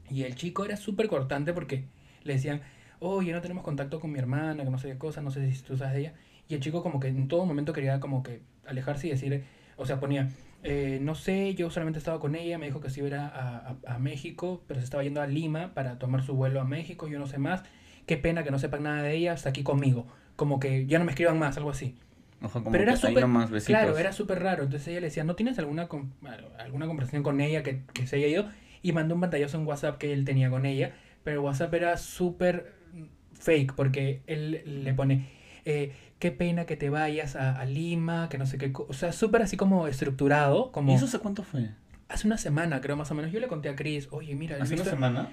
Y el chico era súper cortante porque le decían, oye, no tenemos contacto con mi hermana, que no sé qué cosa, no sé si tú sabes de ella. Y el chico como que en todo momento quería como que alejarse y decir, o sea, ponía, eh, no sé, yo solamente estaba con ella, me dijo que se iba a, a, México, pero se estaba yendo a Lima para tomar su vuelo a México, yo no sé más. Qué pena que no sepan nada de ella, hasta aquí conmigo. Como que ya no me escriban más, algo así. Ojo, como Pero era súper. Claro, era súper raro. Entonces ella le decía, ¿no tienes alguna, con- alguna conversación con ella que, que se haya ido? Y mandó un pantallazo en WhatsApp que él tenía con ella. Pero WhatsApp era súper fake porque él le pone, eh, qué pena que te vayas a, a Lima, que no sé qué. co-". O sea, súper así como estructurado. Como ¿Y eso hace cuánto fue? hace una semana, creo más o menos. Yo le conté a Chris, oye, mira, ¿Hace una semana?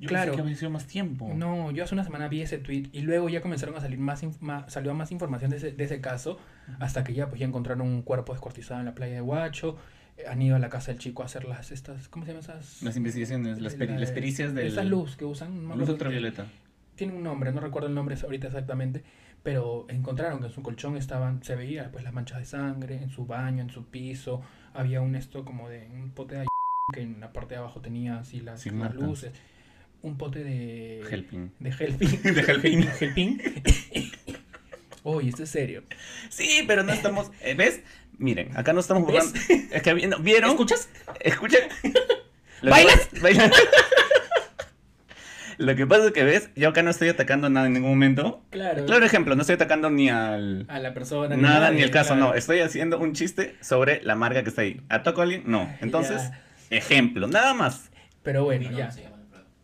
Yo Claro. pensé que había sido más tiempo. No, yo hace una semana vi ese tweet y luego ya comenzaron a salir más, más- salió más información de ese, de ese caso hasta que ya pues ya encontraron un cuerpo descortizado en la playa de Huacho, eh, han ido a la casa del chico a hacer las estas, ¿cómo se llaman esas? Las investigaciones, las, peri- La- las pericias del... Esa luz que usan, no Luz ultravioleta. Tiene un nombre, no recuerdo el nombre ahorita exactamente, pero encontraron que en su colchón estaban, se veía pues las manchas de sangre, en su baño, en su piso, había un esto como de un pote de que en la parte de abajo tenía así las, luces, un pote de Helping. de helping. De helping. helping. Oye, esto es serio. Sí, pero no estamos... eh, ¿Ves? Miren, acá no estamos ¿Ves? jugando... Es que no, ¿vieron? ¿Escuchas? Escuchen. Lo que ¿Bailas? Lo que pasa es que, ¿ves? Yo acá no estoy atacando nada en ningún momento. Claro. Claro ejemplo, no estoy atacando ni al... A la persona. Nada, nadie, ni el caso, claro. no. Estoy haciendo un chiste sobre la marca que está ahí. ¿Ataco a alguien? No. Entonces, Ya. ejemplo, nada más. Pero bueno, Luminol ya. se llama.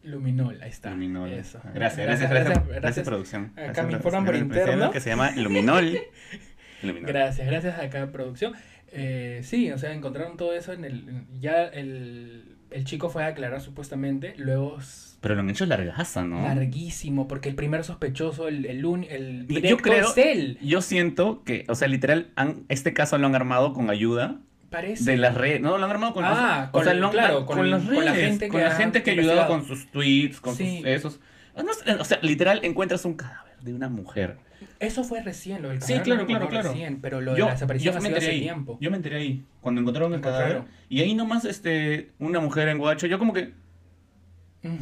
Luminol, ahí está. Luminol. Eso. Gracias, gracias, gracias, gracias, producción. Acá Gracias, me gracias. informan por Gracias, interno. Que se llama Luminol. Luminol. Gracias, gracias acá producción. Eh, sí, o sea, encontraron todo eso en el... Ya el, el chico fue a aclarar supuestamente, luego... Pero lo han hecho largaza, ¿no? Larguísimo, porque el primer sospechoso, el, el, un- el Yo creo- es él. Yo siento que, o sea, literal, han- este caso lo han armado con ayuda Parece. de las redes. No, lo han armado con Ah, con o sea, el- lo han- claro, con, con- las con la gente que con la ha gente que ayudaba investigado. con sus tweets, con Sí. sus esos. No o sea, literal encuentras un cadáver de una mujer. Eso fue recién, lo del Sí, cadáver claro, lo claro, encontró claro. Recién, pero lo de Yo, la desaparición yo me enteré hace ahí. tiempo. Yo me enteré ahí cuando encontraron el Encontraron. cadáver. Y ahí nomás este una mujer en Guacho, yo como que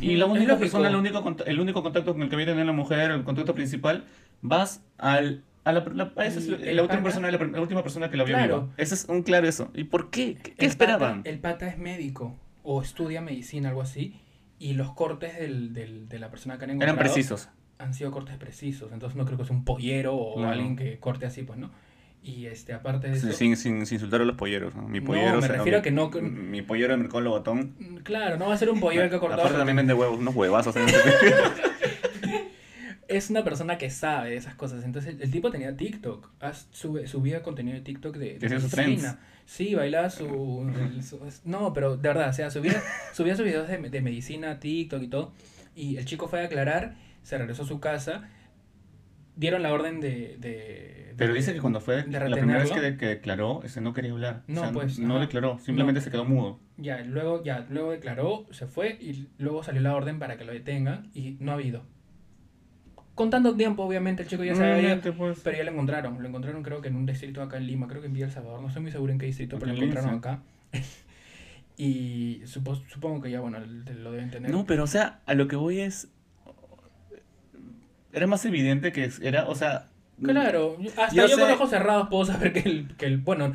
y la única persona, el único el único contacto con el que había tenido la mujer, el contacto principal, vas al a la, la- a esa es la, última persona, la, la última persona que la vio Claro. viva. Ese es un claro eso. ¿Y por qué? ¿Qué, El esperaban? Pata, el pata es médico o estudia medicina, algo así, y los cortes del, del- de la persona que han Eran encontrado precisos. Han sido cortes precisos, entonces no creo que sea un pollero o Claro. alguien que corte así, pues no. Y este, aparte de eso, Sin, sin, sin insultar a los polleros. ¿no? Mi No, pollero. me o sea, refiero a que no- Mi pollero de mercado botón. mm, claro, no va a ser un pollero el que ha cortado. Aparte también vende huevos, unos huevazos. ¿eh? Es una persona que sabe esas cosas. Entonces, el tipo tenía TikTok. Sube, subía contenido de TikTok de, de trends. Sí, bailaba su, el- su- No, pero de verdad, o sea, subía, subía sus videos de, de medicina TikTok y todo. Y el chico fue a aclarar, se regresó a su casa. Dieron la orden de. de- Pero de- dice que cuando fue de la primera vez que, de- que declaró, ese no quería hablar. No, O sea, pues, No ajá. declaró, simplemente No. se quedó mudo. Ya, luego, ya, luego declaró, se fue y luego salió la orden para que lo detengan y no ha habido. Contando tiempo, obviamente, el chico ya se había ido, Obviamente, pues. pero ya lo encontraron. Lo encontraron creo que en un distrito acá en Lima, creo que en Villa El Salvador, no estoy muy seguro en qué distrito, pero lo encontraron acá. y supo- supongo que ya, bueno, lo deben tener. No, pero o sea, a lo que voy es. Era más evidente que era, o sea. Claro, hasta Yo yo, con sé- ojos cerrados puedo saber que el, que el bueno,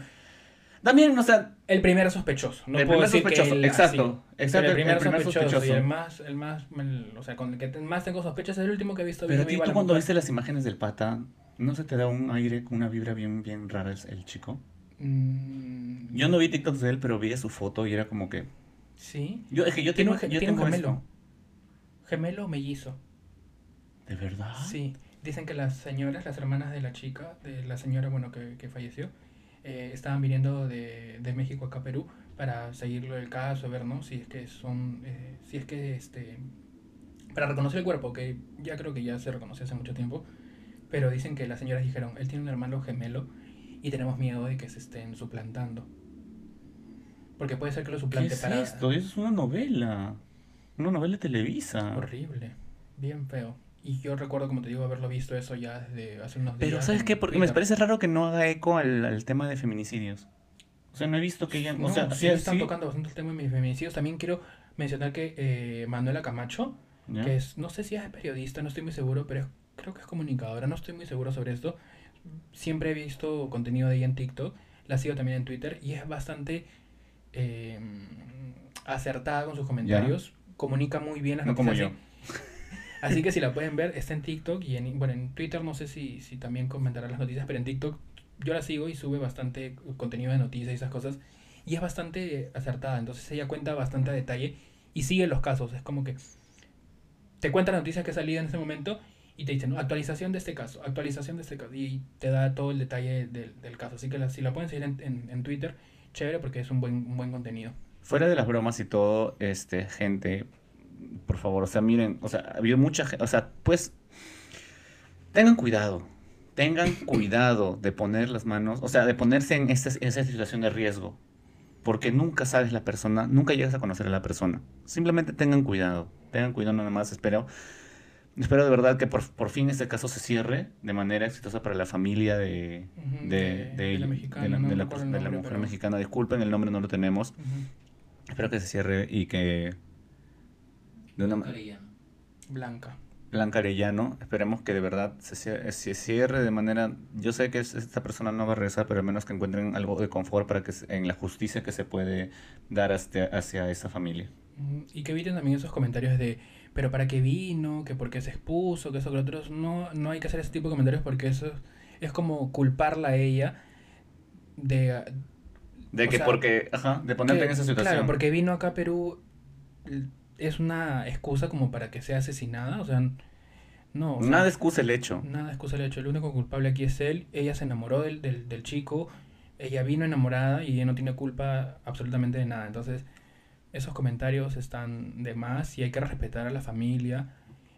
También, o sea. el primer sospechoso. No El puedo primer decir que sospechoso, él exacto, así. exacto, el primer, el primer sospechoso, y sospechoso. el más, el más, el- o sea, con el que más tengo sospechas es el último que he visto. Pero a vivo ti, viva tú cuando viste las imágenes del pata, ¿no se te da un aire, una vibra bien, bien rara el, el chico? Mm, Yo no vi TikToks de él, pero vi su foto y era como que. Sí. Yo, es que yo tengo, un yo tengo gemelo. esto. Gemelo o mellizo. ¿De verdad? Sí. dicen que las señoras, las hermanas de la chica, de la señora, bueno, que, que falleció, eh, estaban viniendo de, de México acá a Perú para seguirlo el caso, ver, ¿no? Si es que son, eh, si es que, este, para reconocer el cuerpo, que ya creo que ya se reconoció hace mucho tiempo, pero dicen que las señoras dijeron, él tiene un hermano gemelo y tenemos miedo de que se estén suplantando. Porque puede ser que lo ¿Qué suplante es para... esto? Eso es una novela. Una novela de Televisa. Horrible, bien feo. Y yo recuerdo, como te digo, haberlo visto eso ya desde hace unos días. Pero ¿sabes qué? Porque me parece raro que no haga eco al, al tema de feminicidios. O sea, no he visto que ella... No, o sea, sí, sí, están sí. tocando bastante el tema de mis feminicidios. También quiero mencionar que eh, Manuela Camacho, ¿Ya? que es, no sé si es periodista, no estoy muy seguro, pero es- creo que es comunicadora, no estoy muy seguro sobre esto. Siempre he visto contenido de ella en TikTok, la sigo también en Twitter y es bastante eh, acertada con sus comentarios, comunica muy bien las No como noticias. yo. Así, que si la pueden ver, está en TikTok y en, bueno, en Twitter no sé si, si también comentará las noticias, pero en TikTok yo la sigo y sube bastante contenido de noticias y esas cosas y es bastante acertada, entonces ella cuenta bastante a detalle y sigue los casos, es como que te cuenta la noticia que ha salido en ese momento y te dice, ¿no? actualización de este caso, actualización de este caso y te da todo el detalle del, del caso, así que la- si la pueden seguir en, en, en Twitter, chévere porque es un buen, un buen contenido. Fuera de las bromas y todo, este, gente, por favor, o sea, miren, o sea, ha habido mucha gente, o sea, pues, tengan cuidado, tengan cuidado de poner las manos, o sea, de ponerse en esta, en esa situación de riesgo, porque nunca sabes la persona, nunca llegas a conocer a la persona. Simplemente tengan cuidado, tengan cuidado nada más, espero. Espero de verdad que por, por fin este caso se cierre de manera exitosa para la familia de, Ujú, de, de- de, de la de mexicana, la, no de la- de la nombre, mujer pero- mexicana. Disculpen, el nombre no lo tenemos. Ujú. Espero que se cierre y que de una Arellano. Blanca. Blanca Arellano, esperemos que de verdad se cierre, se cierre de manera, yo sé que es- esta persona no va a regresar, pero al menos que encuentren algo de confort para que en la justicia que se puede dar hacia, hacia esa familia. Ujú, Y que eviten también esos comentarios de, pero para qué vino, que por qué se expuso, que eso, que lo otro. No, no hay que hacer ese tipo de comentarios porque eso es como culparla a ella de... De que sea, porque, ajá, de ponerte que- en esa situación. Claro, porque vino acá a Perú es una excusa como para que sea asesinada, o sea, no. o sea, Nada excusa el hecho. Nada excusa el hecho. El único culpable aquí es él. Ella se enamoró del, del, del chico. Ella vino enamorada y ella no tiene culpa absolutamente de nada. Entonces, esos comentarios están de más y hay que respetar a la familia.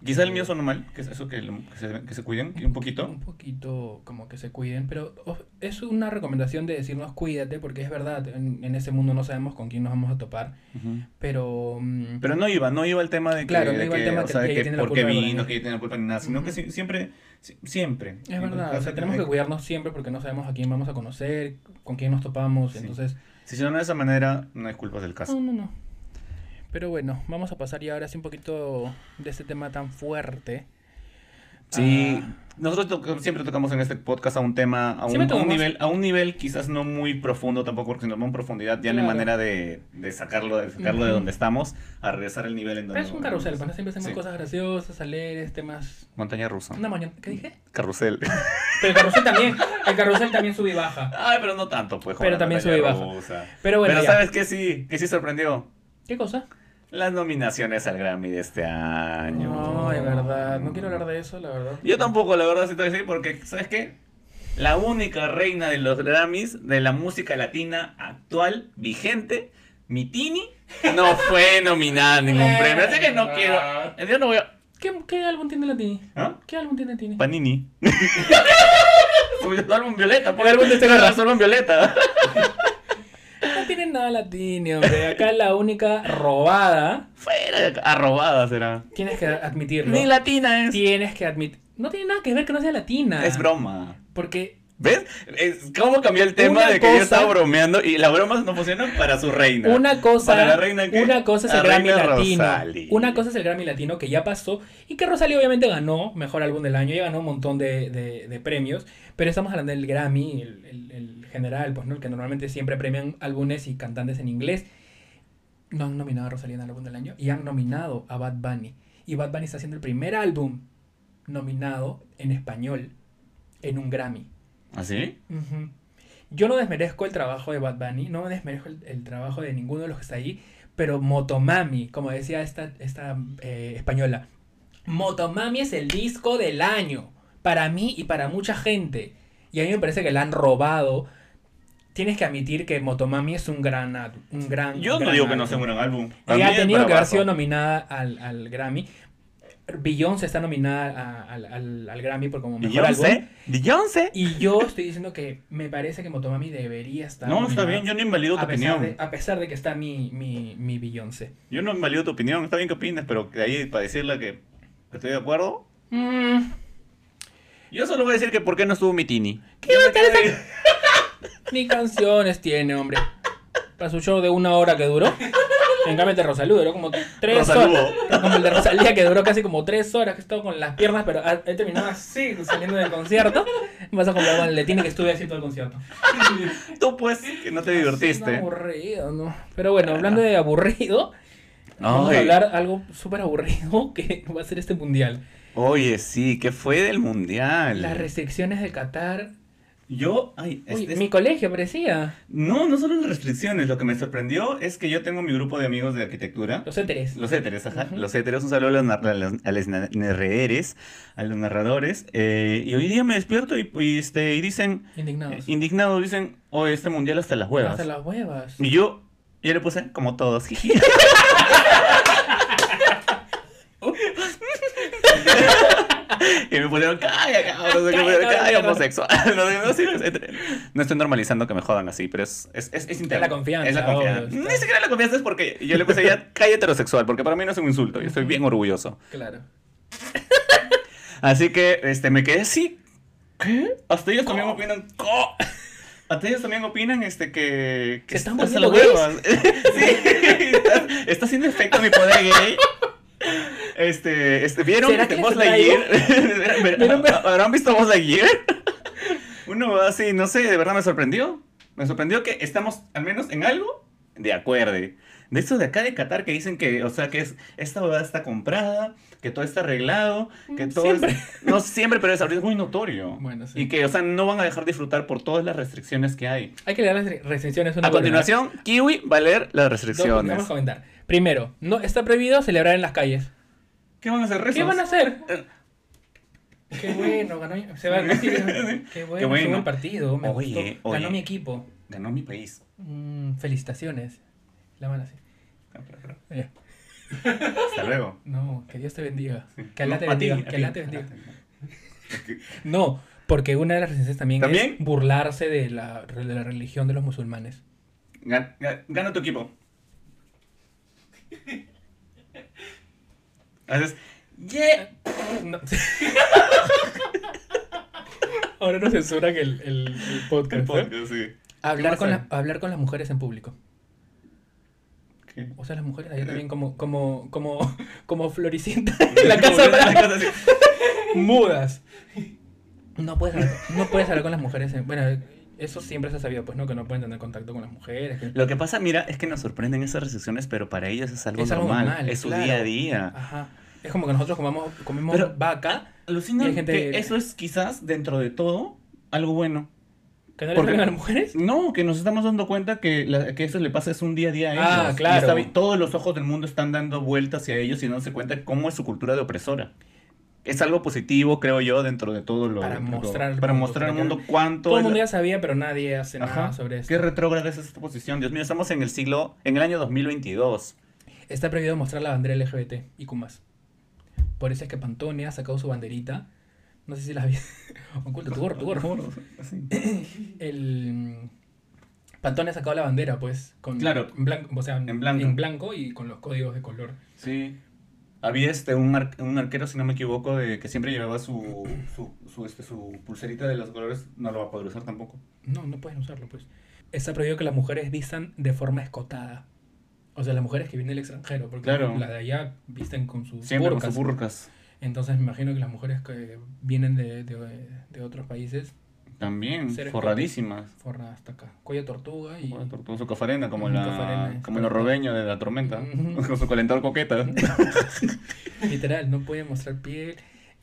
Quizá el mío sonó mal, que es eso que, que se, que se cuiden un poquito. Un poquito como que se cuiden. Pero o- es una recomendación de decirnos cuídate porque es verdad. En, en ese mundo no sabemos con quién nos vamos a topar. Ujú. Pero... mm, Pero no iba, no iba el tema de que, Claro, no iba el que, tema o que sea, de que culpa de vino, que tiene la culpa ni nada, sino que Ujú. si- siempre, si- siempre. Es verdad, o O sea, tenemos que cuidarnos siempre porque no sabemos a quién vamos a conocer, con quién nos topamos, Sí. entonces... Si se de esa manera, no hay culpas del caso. No, no, no. Pero bueno, vamos a pasar ya ahora sí un poquito de este tema tan fuerte. Sí, Ah, nosotros to- siempre tocamos en este podcast a un tema, a un, a un nivel, a un nivel quizás no muy profundo tampoco, porque si nos vamos en profundidad, ya no hay Claro. manera de, de sacarlo, de sacarlo de Ujú. donde estamos, a regresar al nivel en donde... pero es un carrusel, ¿no? siempre hacemos Sí. cosas graciosas, alegres, temas... Montaña rusa. Una mañana, ¿qué dije? Carrusel. Pero el carrusel también, el carrusel también sube y baja. Ay, pero no tanto, pues. Pero también sube y baja. rusa. Pero bueno, pero ya. ¿sabes qué sí? Que sí sorprendió. ¿Qué cosa? Las nominaciones al Grammy de este año. No, es verdad, no quiero hablar de eso, la verdad. Yo tampoco, la verdad, sí te voy a decir, porque, ¿sabes qué? La única reina de los Grammys de la música latina actual, vigente, Mitini, no fue nominada a ningún premio. Así que no quiero. Yo no voy a. ¿Qué, qué álbum tiene la Tini? ¿Ah? ¿Qué álbum tiene Tini? Panini. Su álbum Violeta, El álbum de este álbum Violeta. No tiene nada la Tini, hombre. Acá la única robada, Fuera, arrobada será. tienes que admitirlo. Ni latina es. Tienes que admitir. No tiene nada que ver que no sea latina. Es broma. Porque ¿Ves? Es, ¿Cómo cambió el tema Una de que yo cosa- estaba bromeando y las bromas no funcionan para su reina? una cosa, ¿Para la reina qué? una cosa es el Grammy latino. Una cosa es el Grammy latino que ya pasó y que Rosalía obviamente ganó mejor álbum del año y ganó un montón de, de- de premios. Pero estamos hablando del Grammy, el, el- el general, pues no, el que normalmente siempre premian álbumes y cantantes en inglés. No han nominado a Rosalía en el álbum del año y han nominado a Bad Bunny. Y Bad Bunny está haciendo el primer álbum nominado en español en un Grammy. ¿Así? Ujú. Yo no desmerezco el trabajo de Bad Bunny, no desmerezco el, el trabajo de ninguno de los que está ahí, pero Motomami, como decía esta, esta eh, española, Motomami es el disco del año. para mí y para mucha gente, y a mí me parece que la han robado, tienes que admitir que Motomami es un gran, un gran Yo no gran digo que no sea un gran álbum. Mí ha tenido que haber sido nominada al, al Grammy. Beyoncé está nominada a- al, al- al Grammy por como mejor álbum. Beyoncé. Y yo estoy diciendo que me parece que Motomami debería estar. No, está bien, yo no invalido tu a opinión. de, a pesar de que está mi, mi, mi Beyoncé. Yo no invalido tu opinión, está bien que opines, pero de ahí para decirle que estoy de acuerdo. Mm, Yo solo voy a decir que por qué no estuvo mi Tini. ¿Qué a tener esa- Ni canciones tiene, hombre. Para su show de una hora que duró. En cambio el de Rosalú duró como tres horas. Como el de Rosalía que duró casi como tres horas, que estaba con las piernas, pero he terminado así, saliendo del concierto. Vas a comprar el Letini que estuve así todo el concierto. Tú pues, que no te No, divertiste. aburrido, ¿no? Pero bueno, hablando de aburrido, vamos Ay. a hablar algo súper aburrido que va a ser este mundial. Oye, sí, ¿qué fue del mundial? Las restricciones de Qatar. Yo, ay, Uy, este- mi colegio parecía. no, no solo las restricciones, lo que me sorprendió es que yo tengo mi grupo de amigos de arquitectura. Los éteres. Los héteres, ajá. Los héteros, un saludo a los, a los, a los na- narradores, a los narradores. eh, y hoy día me despierto y, y, este, y dicen, Indignados. indignados, dicen, oh, este mundial hasta las huevas. Hasta las huevas. Y yo, yo le puse, como todos. y me pusieron, calla, cabrón, no sé qué, Calla, calla, mierda". homosexual. No, sí, estoy normalizando que me jodan así, pero es, es, es, es la confianza, Es la confianza. obvio. Ni siquiera la confianza es porque yo le puse ya, calla heterosexual, porque para mí no es un insulto, yo estoy bien orgulloso. Claro. Así que este, me quedé así. ¿Qué? Hasta ellos también opinan. ¿co? Hasta ellos también opinan este, que. que ¿Se están volviendo los huevos. sí, está, está haciendo efecto mi poder gay. Este, este, ¿vieron ¿Será que Buzz. ¿Habrán visto Buzz Lightyear? Uno así, no sé, de verdad me sorprendió. Me sorprendió que estamos, al menos en algo, de acuerdo. De eso de acá de Qatar que dicen que, o sea, que es, esta huevada está comprada, que todo está arreglado, que todo Siempre. es- no siempre, pero es es muy notorio. Bueno, sí. Y que, o sea, no van a dejar disfrutar por todas las restricciones que hay. Hay que leer las re- restricciones una A continuación, Kiwi va a leer las Dos, restricciones. vamos a comentar. Primero, no está prohibido celebrar en las calles. ¿Qué van a hacer rezos? ¿Qué van a hacer? Qué bueno, ganó. Se va, qué bueno, Qué bueno, estuvo el partido. Me Oye, gustó. Ganó oye. mi equipo. Ganó mi país. Mm, felicitaciones. La mano así. Eh, Hasta luego. No, que Dios te bendiga. Que Alá te No, bendiga. Que. Alá te bendiga. No, porque una de las restricciones también, ¿También? es burlarse de la, de la religión de los musulmanes. Gan- ga- Gana tu equipo. Haces. Yeah. No. Ahora nos censuran el, el, el podcast. El ¿eh? podcast, sí. Hablar, ¿Qué con la- hablar con las mujeres en público. ¿Qué? O sea, las mujeres allá también como, como, como, como Floricienta en la casa En la Brava, casa, sí. mudas. No puedes, hablar, no puedes hablar con las mujeres. en- bueno, eso siempre se ha sabido, pues, ¿no? Que no pueden tener contacto con las mujeres. que- Lo que pasa, mira, es que nos sorprenden esas restricciones, pero para ellos es algo Es algo normal. normal, es su claro. día a día. Ajá. Es como que nosotros comamos, comemos Pero- vaca, Alucina Y hay gente- que eso es quizás, dentro de todo, algo bueno. que no le a las mujeres. No, que nos estamos dando cuenta que, la- que eso le pasa es un día a día a ellos. Ah, claro. está todos los ojos del mundo están dando vueltas hacia ellos y dándose cuenta cómo es su cultura de opresora. Es algo positivo, creo yo, dentro de todo lo... Para mostrar para mundo, mostrar al que- mundo cuánto... Todo el mundo ya sabía, pero nadie hace nada Ajá. sobre esto. Qué retrógrada es esta posición. Dios mío, estamos en el siglo... En el año 2022. Está prohibido mostrar la bandera LGBT y Kumas. Por eso es que Pantone ha sacado su banderita. No sé si la vi. Oculta tu gorro, tu gorro. El Pantone ha sacado la bandera, pues, con Claro. en blanco, o sea, En blanco. en blanco y con los códigos de color. Sí. Había este un, ar- un arquero, si no me equivoco, de que siempre llevaba su, su, su, este, su pulserita de los colores. No lo va a poder usar tampoco. No, no pueden usarlo, pues. Está prohibido que las mujeres vistan de forma escotada. O sea, las mujeres que vienen del extranjero, porque Claro. las de allá visten con sus Siempre con sus burcas. Entonces me imagino que las mujeres que vienen de, de, de otros países También, forradísimas. forran hasta acá. Cuello tortuga y... La tortuga, su cafarena, como, la, cafarena, como el robeño de la tormenta. Con su calentador coqueta. Literal, no pueden mostrar piel.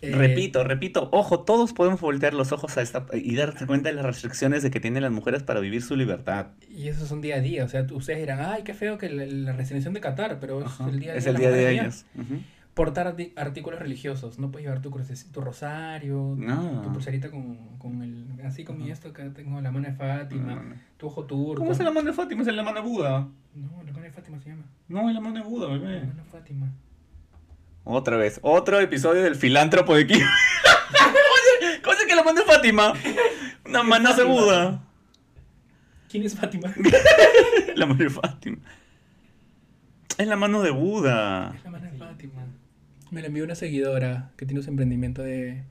Eh, repito, repito, ojo, todos podemos voltear los ojos a esta y darse cuenta de las restricciones de que tienen las mujeres para vivir su libertad. Y eso es un día a día. O sea, ustedes dirán, ay, qué feo que la, la restricción de Qatar, pero es Ajá. el día a día. es de el la día de ellos. Ujú. portar artículos religiosos. No puedes llevar tu, tu rosario, No. tu pulserita con, con el... Así con mi esto, acá tengo la mano de Fátima, No, tu ojo turco. ¿Cómo es la mano de Fátima? Es la mano de Buda. No, la mano de Fátima se llama. No, es la mano de Buda, La bebé. mano de Fátima. Otra vez, otro episodio del filántropo de Kim. Oye, ¿Cómo es que la mano de Fátima? Una mano de Fátima. Buda. ¿Quién es Fátima? La mano de Fátima. Es la mano de Buda. Es la mano de Fátima. Me la envió una seguidora que tiene un emprendimiento de...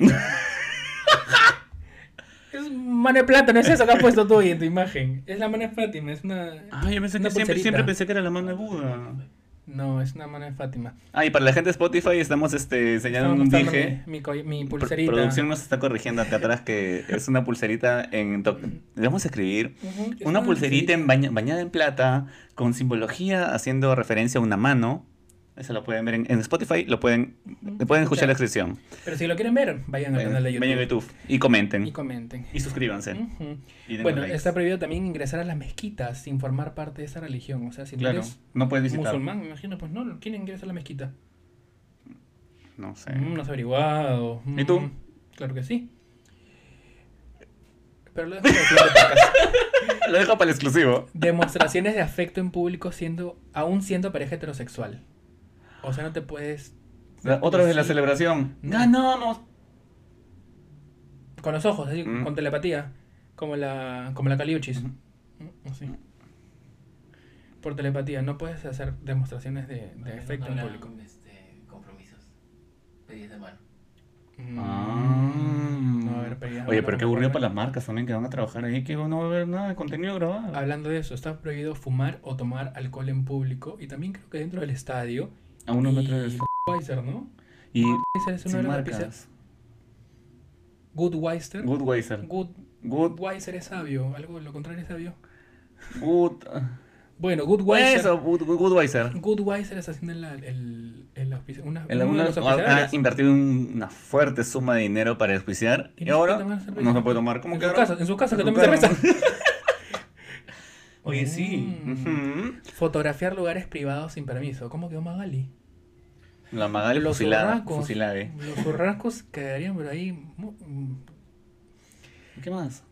es mano de plata, no es eso que has puesto tú ahí en tu imagen. Es la mano de Fátima, es una... Ah, yo pensé una que siempre pensé que era la mano de Buda. No, es una mano de Fátima. Ah, y para la gente de Spotify estamos este, enseñando un dije. Mi, mi, mi Pro- pulserita. Producción nos está corrigiendo acá atrás que es una pulserita en... vamos a escribir. Una pulserita en baña- bañada en plata con simbología haciendo referencia a una mano. Eso lo pueden ver en, en Spotify, lo pueden, pueden escuchar la descripción. Pero si lo quieren ver, vayan al canal de YouTube. Vayan a YouTube y comenten Y comenten. y suscríbanse. Y Bueno, likes. está prohibido también ingresar a las mezquitas sin formar parte de esa religión. O sea, si no Claro, eres no puedes visitar. musulmán, me imagino, pues no, ¿quién ingresa a la mezquita? No sé. Mm, no has averiguado. ¿Y tú? Mm, Claro que sí. Pero lo dejo para. Lo dejo para el exclusivo. Demostraciones de afecto en público siendo, aún siendo pareja heterosexual. O sea, no te puedes... La- Otra vez la Sí. celebración. No. ¡Ganamos! Con los ojos, así, Mm. con telepatía. Como la, como la Caliuchis. Mm, Así. Por telepatía, no puedes hacer demostraciones de, de afecto en público. Este, compromisos. Pedidas de mano. Mm, Ah. No, a ver, Oye, no pero qué aburrido para las marcas también que van a trabajar ahí, que no va a haber nada de contenido grabado. Hablando de eso, está prohibido fumar o tomar alcohol en público y también creo que dentro del estadio. A unos y metros de... Budweiser, ¿no? Y Budweiser es una de las marcas. Goodweiser. Budweiser. Good, Good, Budweiser es sabio, algo lo contrario es sabio. good... Bueno, Goodweiser. Eso, Good- Good- Budweiser. Goodweiser está haciendo el, el, el auspici- una, El uno de alguno los ha, invertido un- una fuerte suma de dinero para auspiciar Y y, ahora no se puede tomar. ¿Cómo en que su casa, en su casa que En su tome cerveza. Oye, sí. Mm. Fotografiar lugares privados sin permiso. ¿Cómo quedó Magali? La Magali Los fusilada. urracos. Fusilada. ¿eh? Los urracos quedarían por ahí. mm, ¿Qué más?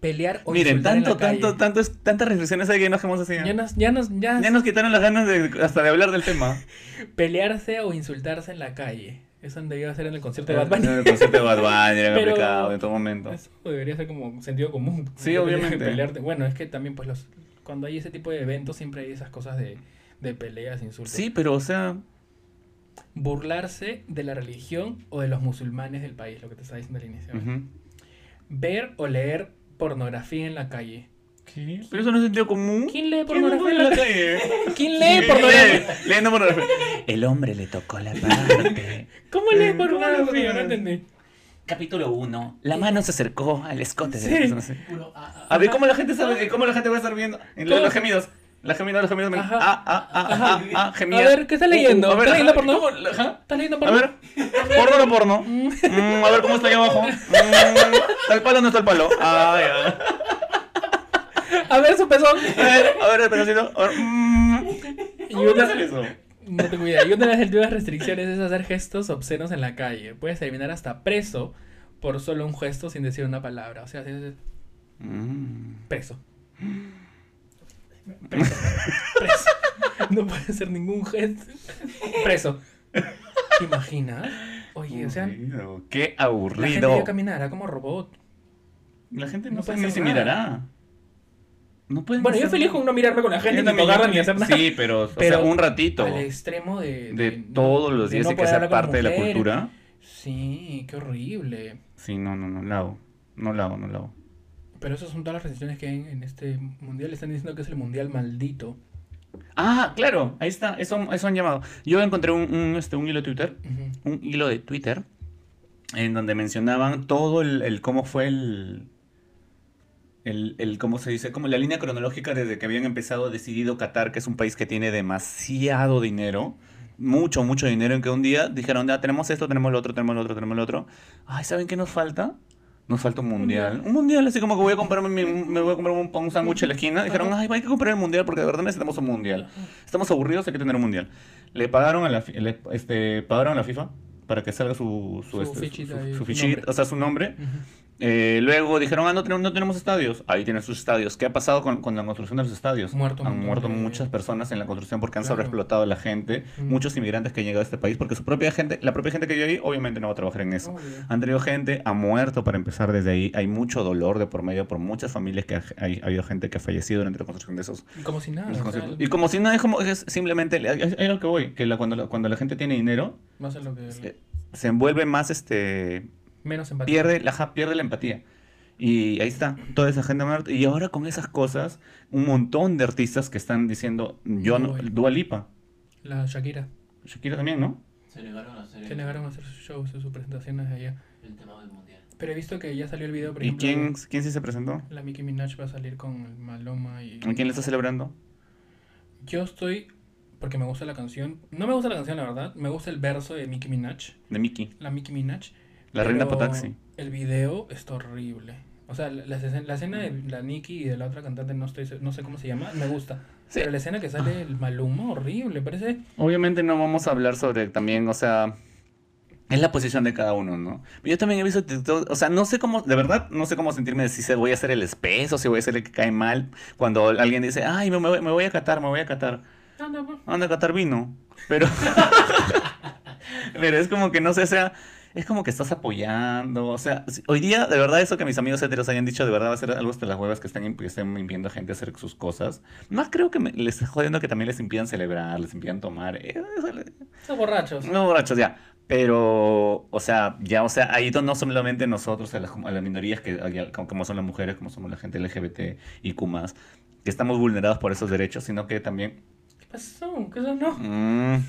Pelear o Miren, tanto, la calle. tanto, tanto, es- tantas reflexiones hay que nos quedamos así. Ya nos, ya nos, ya, Ya nos quitaron las ganas de, hasta de hablar del tema. pelearse o insultarse en la calle. Eso debió ser en el concierto de Bad En Bunny. El concepto de Bad Bunny era complicado en todo momento. Eso debería ser como sentido común. Sí, obviamente. pelearte. Bueno, es que también pues los cuando hay ese tipo de eventos siempre hay esas cosas de, de peleas, insultos. Sí, pero o sea, Burlarse de la religión o de los musulmanes del país, lo que te estaba diciendo al inicio. Ver o leer pornografía en la calle. ¿Qué? Pero eso no es sentido común. ¿Quién lee ¿Quién no pornografía en la calle? ¿Quién lee pornografía? Leyendo pornografía. El hombre le tocó la parte. ¿Cómo lees Eh, ¿cómo pornografía? No entendí. Capítulo 1. La mano se acercó al escote de Sí. la persona. sí. Puro ah, ah, A ver, ¿cómo la gente sabe? ¿Cómo la gente va a estar viendo? Los gemidos. La gemida, los gemidos. Ajá. Ah, ah, ah, ah, ah, gemida. A ver, ¿qué estás leyendo? Uh, a ver, ¿Estás leyendo porno? ¿Estás leyendo A porno? ver, porno o no porno. Mm, a ver cómo está ahí abajo. Mm, ¿Está el palo o no está el palo? Ah, ya. A ver su pezón. A ver, a ver el ver, mm. Y ¿Cómo van a una, hacer eso? no tengo idea. Y una de las últimas restricciones es hacer gestos obscenos en la calle. Puedes terminar hasta preso por solo un gesto sin decir una palabra. O sea, si es Mm. preso. Preso. Preso. No puede hacer ningún gesto. Preso. ¿Te imaginas? Oye, o sea, Aburrido. Qué la gente aburrido. debe caminar como robot. La gente no, No sabe puede ni nada. mirará. No pueden Bueno, yo feliz nada. con no mirarme con la gente, ni tocarla, ni hacer nada. Sí, pero, o sea, un ratito. Al extremo de... De de- todos los de días no y que sea parte de la cultura. Sí, qué horrible. Sí, no, no, no la hago. No la hago, no la hago. Pero esas son todas las restricciones que hay en, este mundial. Están diciendo que es el mundial maldito. Ah, claro, ahí está, eso, eso han llamado. Yo encontré un, un, este, un hilo de Twitter, un hilo de Twitter, en donde mencionaban todo el, el cómo fue el, el, el, ¿cómo se dice? Como la línea cronológica desde que habían empezado, decidido Qatar, que es un país que tiene demasiado dinero, mucho, mucho dinero, en que un día dijeron, ya tenemos esto, tenemos lo otro, tenemos lo otro, tenemos lo otro. Ay, ¿saben qué nos falta? Nos falta un mundial. Un mundial, así como que voy a comprarme mi- me voy a comprar un, un sándwich en la esquina. Dijeron, ay, hay que comprar el mundial porque de verdad necesitamos un mundial. Estamos aburridos, hay que tener un mundial. Le pagaron a la, le- este, pagaron a la FIFA para que salga su, su, Su este, fichita su- su fichita, o sea, su nombre. Ujú. Eh, luego dijeron, ah, no tenemos, no tenemos estadios. Ahí tienen sus estadios. ¿Qué ha pasado con, con la construcción de los estadios? Muerto han muerto de- muchas personas en la construcción porque han Claro. sobreexplotado a la gente. Mm. Muchos inmigrantes que han llegado a este país porque su propia gente, la propia gente que vive ahí, obviamente no va a trabajar en eso. Obvio. Han traído gente, ha muerto para empezar desde ahí. Hay mucho dolor de por medio por muchas familias que ha, hay, ha habido gente que ha fallecido durante la construcción de esos. Y como si nada. o sea, y como si no es como, es simplemente, es, es lo que voy, que la- cuando, la, cuando la gente tiene dinero, lo que. se envuelve más, este, menos empatía. pierde la, pierde la empatía. Y ahí está, toda esa gente. Y ahora con esas cosas, un montón de artistas que están diciendo, yo no, Dua Lipa. La Shakira. Shakira también, ¿no? Se negaron a hacer Se negaron a hacer sus shows, sus presentaciones allá. el tema del mundial. Pero he visto que ya salió el video, por ¿Y ejemplo. quién, quién sí se presentó? La Nicki Minaj va a salir con el Maloma y. ¿A quién le está celebrando? Yo estoy. Porque me gusta la canción. No me gusta la canción, la verdad. Me gusta el verso de Nicki Minaj. De Mickey, La Nicki Minaj. La reina pero Potaxi. El video está horrible. O sea, la, la escena- de la Nicki y de la otra cantante, no estoy no sé cómo se llama, me gusta. Sí. Pero la escena que sale el Maluma, horrible, parece. Obviamente no vamos a hablar sobre también, o sea, es la posición de cada uno, ¿no? Yo también he visto TikTok, o sea, no sé cómo, de verdad, no sé cómo sentirme de si se voy a hacer el espeso, si voy a ser el que cae mal, cuando alguien dice, ay, me, me voy- a catar, me voy a catar. Anda, pues. Anda a catar vino. Pero. Pero es como que no sé, o sea. Es como que estás apoyando. O sea, hoy día, de verdad, eso que mis amigos heteros hayan dicho, de verdad va a ser algo hasta las huevas que están, que estén impidiendo a gente hacer sus cosas. Más creo que me- les jodiendo que también les impidan celebrar, les impidan tomar. Eh, Son borrachos. no, borrachos, ya. Pero, o sea, ya, o sea, ahí no solamente nosotros, a las, a las minorías, que, como, como son las mujeres, como somos la gente LGBT y Q que estamos vulnerados por esos derechos, sino que también ¿Qué pasó? ¿Qué eso no? Mm.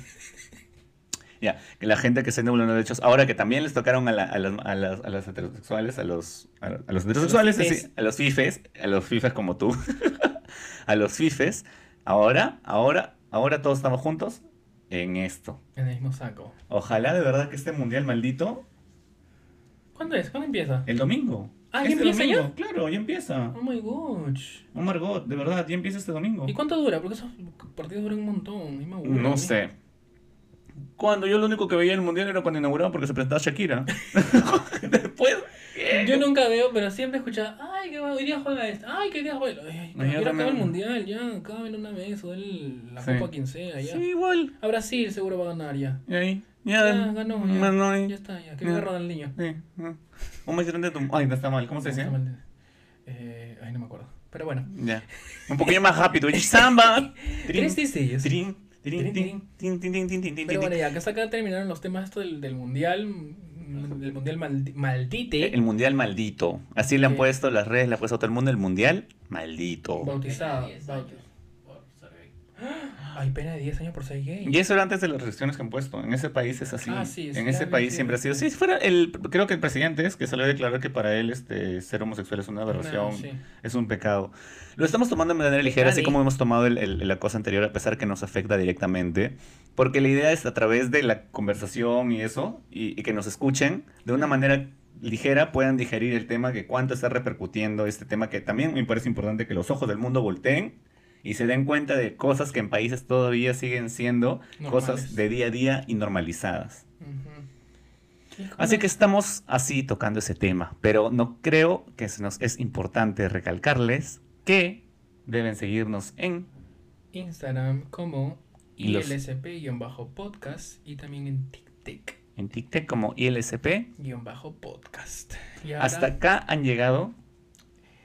Ya, que la gente que se nubla los derechos, ahora que también les tocaron a, la- a las, a las- a las heterosexuales, a los, a, los heterosexuales, a los fifes, a los fifes como tú, a los fifes, ahora, ahora, ahora todos estamos juntos en esto. En el mismo saco. Ojalá de verdad que este mundial maldito, ¿Cuándo es? ¿Cuándo empieza? el domingo. Ah, ¿ya Este empieza domingo, Claro, ya empieza. Oh my gosh. Oh Margot, de verdad, ya empieza este domingo. ¿Y cuánto dura? Porque esos partidos duran un montón. me No sé. Cuando yo lo único que veía en el mundial era cuando inauguraban porque se presentaba Shakira. Después. ¿qué? Yo nunca veo, pero siempre escuchaba, ay, que hoy día juega esto, ay, que hoy día juega. Ay, No, quiero acabar el mundial, ya, acaben una vez, o el, la Sí. copa quien sea, ya. Sí, igual. A Brasil seguro va a ganar ya. Y ahí. Ya, Ya, ganó, ya. ganó y- Ya está, ya. Que Ya. viva Ronaldinho. Sí. Un mes grande de tu. Ay, no está mal. ¿Cómo se dice? Eh, ay, no me acuerdo. Pero bueno. Ya. Un poquillo más rápido. Samba. Tres diseños. Trin, Pero bueno, ya, acá terminaron los temas esto del, del mundial. mm, Del mundial maldi- maldite. El mundial maldito. Así le han Eh. puesto las redes, le ha puesto a todo el mundo el mundial maldito. Bautizado. Diez baut- años por ser gay. Ay, pena de 10 años por ser gay. Y eso era antes de las restricciones que han puesto. En ese país es así. Ah, sí, sí, en ese país siempre ha sido. Sí, si fuera el. Creo que el presidente es que salió a declarar que para él este, ser homosexual es una aberración. No, sí. Es un pecado. Lo estamos tomando de manera ligera, así como hemos tomado el- el- la cosa anterior, a pesar que nos afecta directamente. Porque la idea es a través de la conversación y eso, y, y que nos escuchen de una manera ligera, puedan digerir el tema, que cuánto está repercutiendo este tema, que también me parece importante que los ojos del mundo volteen y se den cuenta de cosas que en países todavía siguen siendo cosas de día a día y normalizadas. Así que estamos así tocando ese tema, pero no creo que se nos es importante recalcarles que deben seguirnos en Instagram como ILSP-podcast y también en TikTok en TikTok como ILSP. podcast. Y ahora, Hasta acá han llegado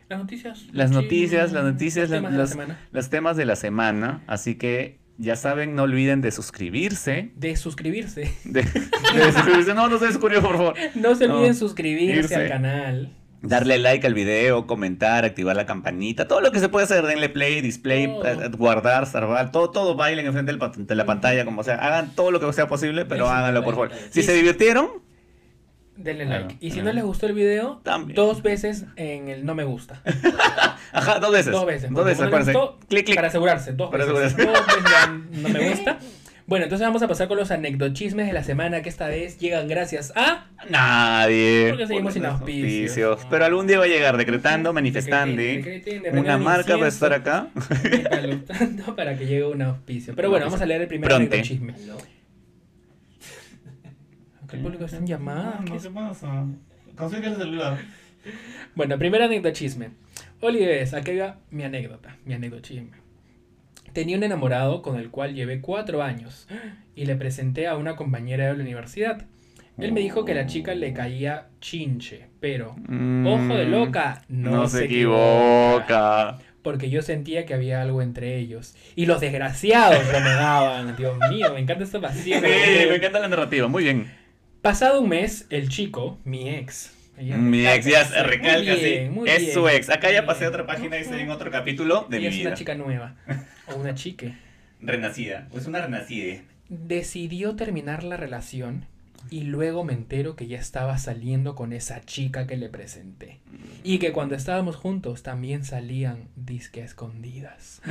las noticias. las noticias, las noticias, los las- temas de la semana. los temas de la semana, así que ya saben, no olviden de suscribirse. De suscribirse. De, de suscribirse. No, no se suscriban, por favor. No se No. olviden suscribirse Irse. al canal. Darle like al video, comentar, activar la campanita, todo lo que se puede hacer, denle play, display, eh, guardar, salvar, todo, todo bailen enfrente de la pantalla, como sea, hagan todo lo que sea posible, pero háganlo por favor. Si Sí, se divirtieron, Denle Claro, like. Y si claro. no les gustó el video, También. dos veces en el no me gusta. ajá, dos veces. Dos veces. Dos veces, acuérdense. Clic, clic. Para asegurarse, dos Para veces. asegurarse. Dos veces no me gusta. Bueno, entonces vamos a pasar con los anecdochismes de la semana que esta vez llegan gracias a... Nadie. Porque seguimos sin auspicios. Pero algún día va a llegar decretando, manifestando. Una marca va a estar acá. para que llegue un auspicio. Pero bueno, vamos a leer el primer Pronte. anecdochisme. Que el público está en llamada. ¿qué es? pasa? Consigue el celular. Bueno, primer anecdochisme. Olives, aquí va mi anécdota, mi anecdochisme. Tenía un enamorado con el cual llevé cuatro años y le presenté a una compañera de la universidad. Él me dijo que la chica le caía chinche, pero, ojo de loca, no, Mm, No, se, se equivoca. equivoca. Porque yo sentía que había algo entre ellos. Y los desgraciados lo negaban. Dios mío, me encanta esta Sí, pasión. me encanta la narrativa. Muy bien. Pasado un mes, el chico, mi ex. Mi ex ya se recalca, bien, sí. Es bien, su ex. Acá ya pasé a otra página y estoy en otro capítulo de mi es vida. una chica nueva. O una chique. Renacida. Es una renacida. Decidió terminar la relación y luego me entero que ya estaba saliendo con esa chica que le presenté. Y que cuando estábamos juntos también salían disque escondidas.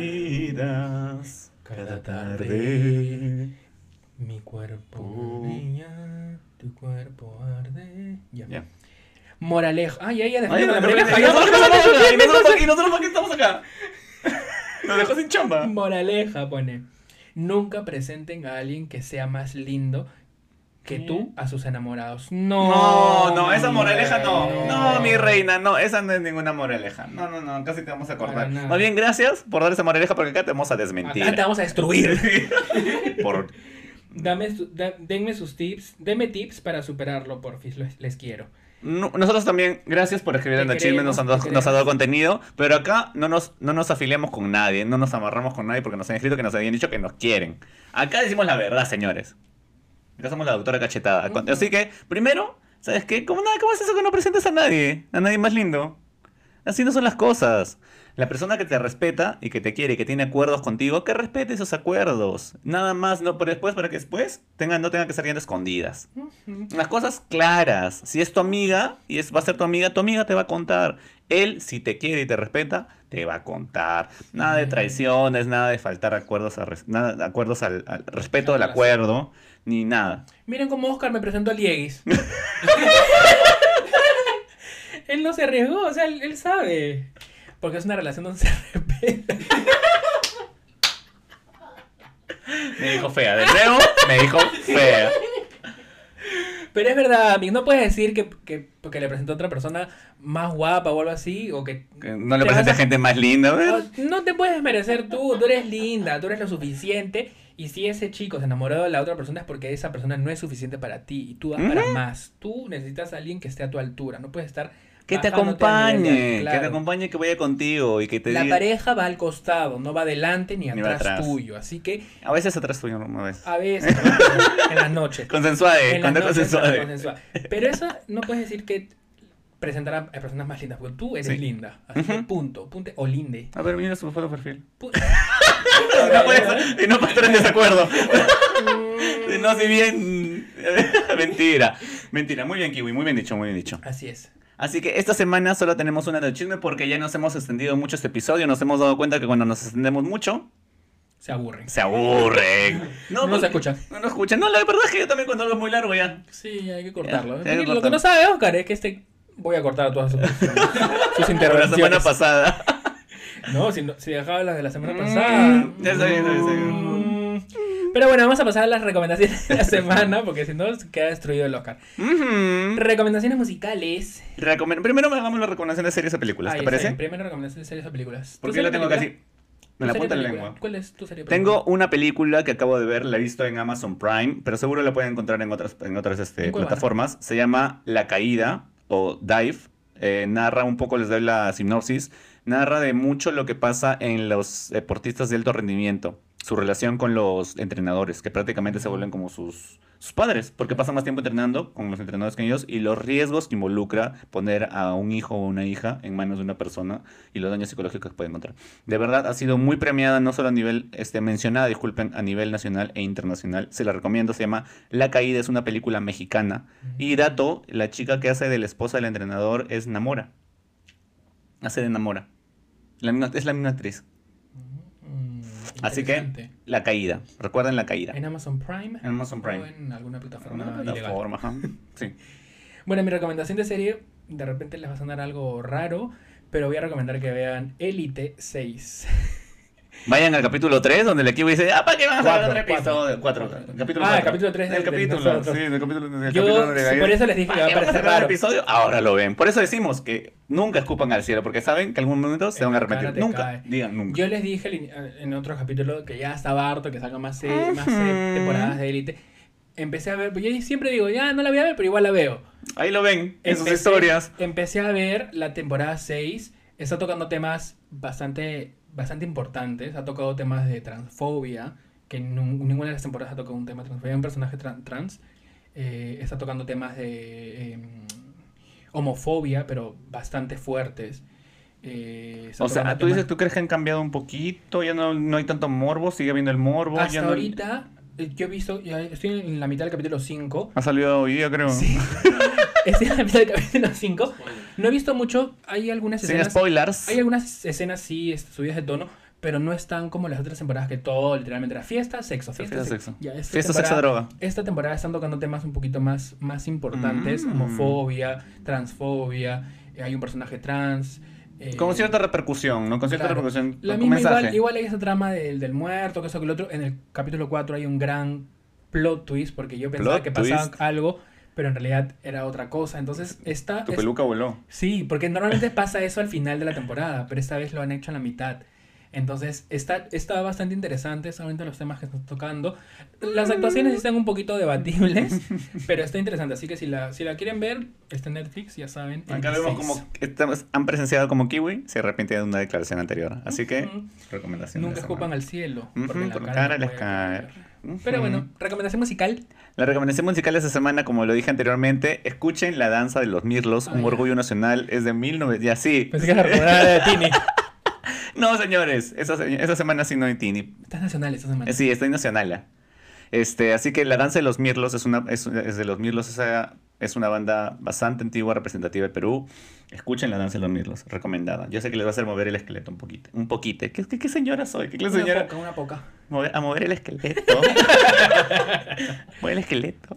Escondidas. Cada tarde. Mi cuerpo Uh. brilla, tu cuerpo arde. Ya. Ya. Moraleja. Ay, ya, ya, Ay, déjame no, la moraleja, ¿y ya, nosotros porque qué estamos acá? ¿Y me nosotros- ¿Y nosotros por qué estamos acá? Nos dejó sin chamba. Moraleja pone. Nunca presenten a alguien que sea más lindo que ¿Qué? tú a sus enamorados. No, No, no, esa moraleja no. No, mi reina, no, esa no es ninguna moraleja. No, no, no, casi te vamos a Para acordar. Más bien, gracias por dar esa moraleja porque acá te vamos a desmentir. Acá te vamos a destruir. Por... Dame su- da- denme sus tips, denme tips para superarlo, porfis, les, les quiero. No- nosotros también, gracias por escribir en chisme, queremos, nos, han dado- queremos. nos ha dado contenido, pero acá no nos, no nos afiliamos con nadie, no nos amarramos con nadie porque nos han escrito que nos habían dicho que nos quieren. Acá decimos la verdad, señores. Acá somos la doctora cachetada. Así que, primero, ¿sabes qué? ¿Cómo, nada, ¿Cómo es eso que no presentas a nadie? A nadie más lindo. Así no son las cosas. La persona que te respeta y que te quiere y que tiene acuerdos contigo, que respete esos acuerdos. Nada más, no, pero después, para que después tengan, no tengan que ser bien escondidas. Las cosas claras. Si es tu amiga y es, va a ser tu amiga, tu amiga te va a contar. Él, si te quiere y te respeta, te va a contar. Nada de traiciones, nada de faltar acuerdos, a res- nada de acuerdos al, al respeto del acuerdo, ni nada. Miren cómo Oscar me presentó al Dieguis. él no se arriesgó, o sea, él, él sabe. Porque es una relación donde se respeta. Me dijo fea. De nuevo, me dijo fea. Pero es verdad, Mick, no puedes decir que, que porque le presentó a otra persona más guapa o algo así, o que Que No le Te presente a gente más linda. a ver. No, no te puedes merecer tú, tú eres linda, tú eres lo suficiente. Y si ese chico se enamoró de la otra persona es porque esa persona no es suficiente para ti y tú das para Ujú. más. Tú necesitas a alguien que esté a tu altura, no puedes estar. Que te acompañe, que te acompañe, que vaya contigo y que te La diga. pareja va al costado, no va adelante ni atrás, atrás. tuyo. Así que A veces atrás tuyo, una vez. a veces, en las noches. Consensuade, cuando consensuade. Pero eso no puedes decir que presentar a a personas más lindas, porque tú eres Sí. linda. Así que punto, punto, o linde. A ver, mira su foto de perfil. No, puedes- y no puedes estar en desacuerdo. no, si bien. Mentira. Mentira. Muy bien, Kiwi. Muy bien dicho, muy bien dicho. Así es. Así que esta semana solo tenemos una del chisme porque ya nos hemos extendido mucho este episodio. Nos hemos dado cuenta que cuando nos extendemos mucho, Se aburren. se aburren. No nos porque- escuchan. No nos escuchan. No, la verdad es que yo también cuando algo es muy largo ya. Sí, hay que cortarlo. Ya, hay que Lo que no sabe Oscar es que este. Voy a cortar todas sus, sus Pero la intervenciones. semana pasada. No, si, no- si dejaba las de la semana Mm, pasada. ya está bien, ya está bien. Pero bueno, vamos a pasar a las recomendaciones de la semana, porque si no, queda destruido el Oscar. Recomendaciones musicales. Primero hagamos la recomendación de series o películas, Ahí ¿te parece? bien. Primera recomendación de series o películas. Porque ¿Tu yo la tengo película? casi. ¿Tu Me la punta en la lengua. ¿Cuál es tu serie Tengo una película que acabo de ver, la he visto en Amazon Prime, pero seguro la pueden encontrar en otras, en otras este, ¿En cuál plataformas. Se llama La Caída o Dive. Eh, narra un poco, les doy la sinopsis. Narra de mucho lo que pasa en los deportistas de alto rendimiento. Su relación con los entrenadores, que prácticamente se vuelven como sus, sus padres, porque pasan más tiempo entrenando con los entrenadores que ellos y los riesgos que involucra poner a un hijo o una hija en manos de una persona y los daños psicológicos que puede encontrar. De verdad ha sido muy premiada, no solo a nivel, este, mencionada, disculpen, a nivel nacional e internacional. Se la recomiendo, se llama La Caída, es una película mexicana. Y dato, la chica que hace de la esposa del entrenador es Namora. Hace de Namora. La misma- es la misma actriz. Así que, la caída. Recuerden la caída. En Amazon Prime. En Amazon O Prime. en alguna plataforma ilegal. plataforma. Sí. Bueno, mi recomendación de serie, de repente les va a sonar algo raro, pero voy a recomendar que vean Elite 6. Vayan al capítulo 3, donde el equipo dice, ah, ¿para qué van a otro episodio? cuatro. 4. Capítulo Ah, el capítulo tres Del del- del capítulo, sí, del capítulo, del Yo, capítulo sí, por eso les dije que ¿Para va a parecer el raro. episodio? Ahora lo ven. Por eso decimos que nunca escupan al cielo, porque saben que algún momento se van a te Nunca, cae. digan nunca. Yo les dije en otro capítulo que ya estaba harto que salgan más, se- más Ujú. eh, temporadas de Elite. Empecé a ver, pues yo siempre digo, ya no la voy a ver, pero igual la veo. Ahí lo ven, en sus historias. Empecé a ver la temporada 6. Está tocando temas bastante, bastante importantes. Ha tocado temas de transfobia, que nun- ninguna de las temporadas ha tocado un tema de transfobia. Un personaje tran- trans. eh, está tocando temas de em, homofobia, pero bastante fuertes. Eh, O sea, tú temas- dices, ¿tú crees que han cambiado un poquito? Ya no, no hay tanto morbo, sigue habiendo el morbo. Hasta ya no- ahorita, yo he visto, ya estoy en la mitad del capítulo 5. Ha salido hoy día, creo. Sí. estoy en la mitad del capítulo 5. Spoiler. No he visto mucho, hay algunas Sin escenas. spoilers. Hay algunas escenas sí este, subidas de tono, pero no están como las otras temporadas que todo literalmente era fiesta, sexo, fiesta, Fiesta, sexo. Ya, esta Fiesta, sexo, droga. Esta temporada están tocando temas un poquito más, más importantes, Mm. homofobia, transfobia, eh, hay un personaje trans. Eh, Con cierta repercusión, ¿no? Con cierta claro. repercusión. La misma igual, igual hay esa trama del, del muerto, que eso que lo otro. En el capítulo 4 hay un gran plot twist porque yo pensaba Plot que pasaba algo, pero en realidad era otra cosa. Entonces, esta Tu es- peluca voló. Sí, porque normalmente pasa eso al final de la temporada, pero esta vez lo han hecho en la mitad. Entonces, está, está bastante interesante, solamente los temas que están tocando. Las actuaciones están un poquito debatibles, pero está interesante. Así que si la, si la quieren ver, está en Netflix, ya saben. Acá vemos 16. como estamos- han presenciado como Kiwi, se arrepiente de una declaración anterior. Así que, Ujú. recomendación. de Nunca escupan al cielo. Ujú, porque en por la cara cara no les cae. Pero bueno, recomendación musical. La recomendación musical de esta semana, como lo dije anteriormente, escuchen La Danza de los Mirlos, Ah, un orgullo nacional, es de 1900. Ya sí. Pensé que la recomendada de Tini. No, señores, esa, esa semana sí no hay Tini. Estás nacional esta semana. Sí, estoy nacional. Este, así que La Danza de los Mirlos es una, es, es de los Mirlos, esa, es una banda bastante antigua, representativa de Perú. Escuchen La Danza de los Mirlos, recomendada. Yo sé que les va a hacer mover el esqueleto un poquito. Un poquito. ¿Qué, qué, qué señora soy? ¿Qué de Una señora? poca, una poca. Mover- a mover el esqueleto. mover el esqueleto.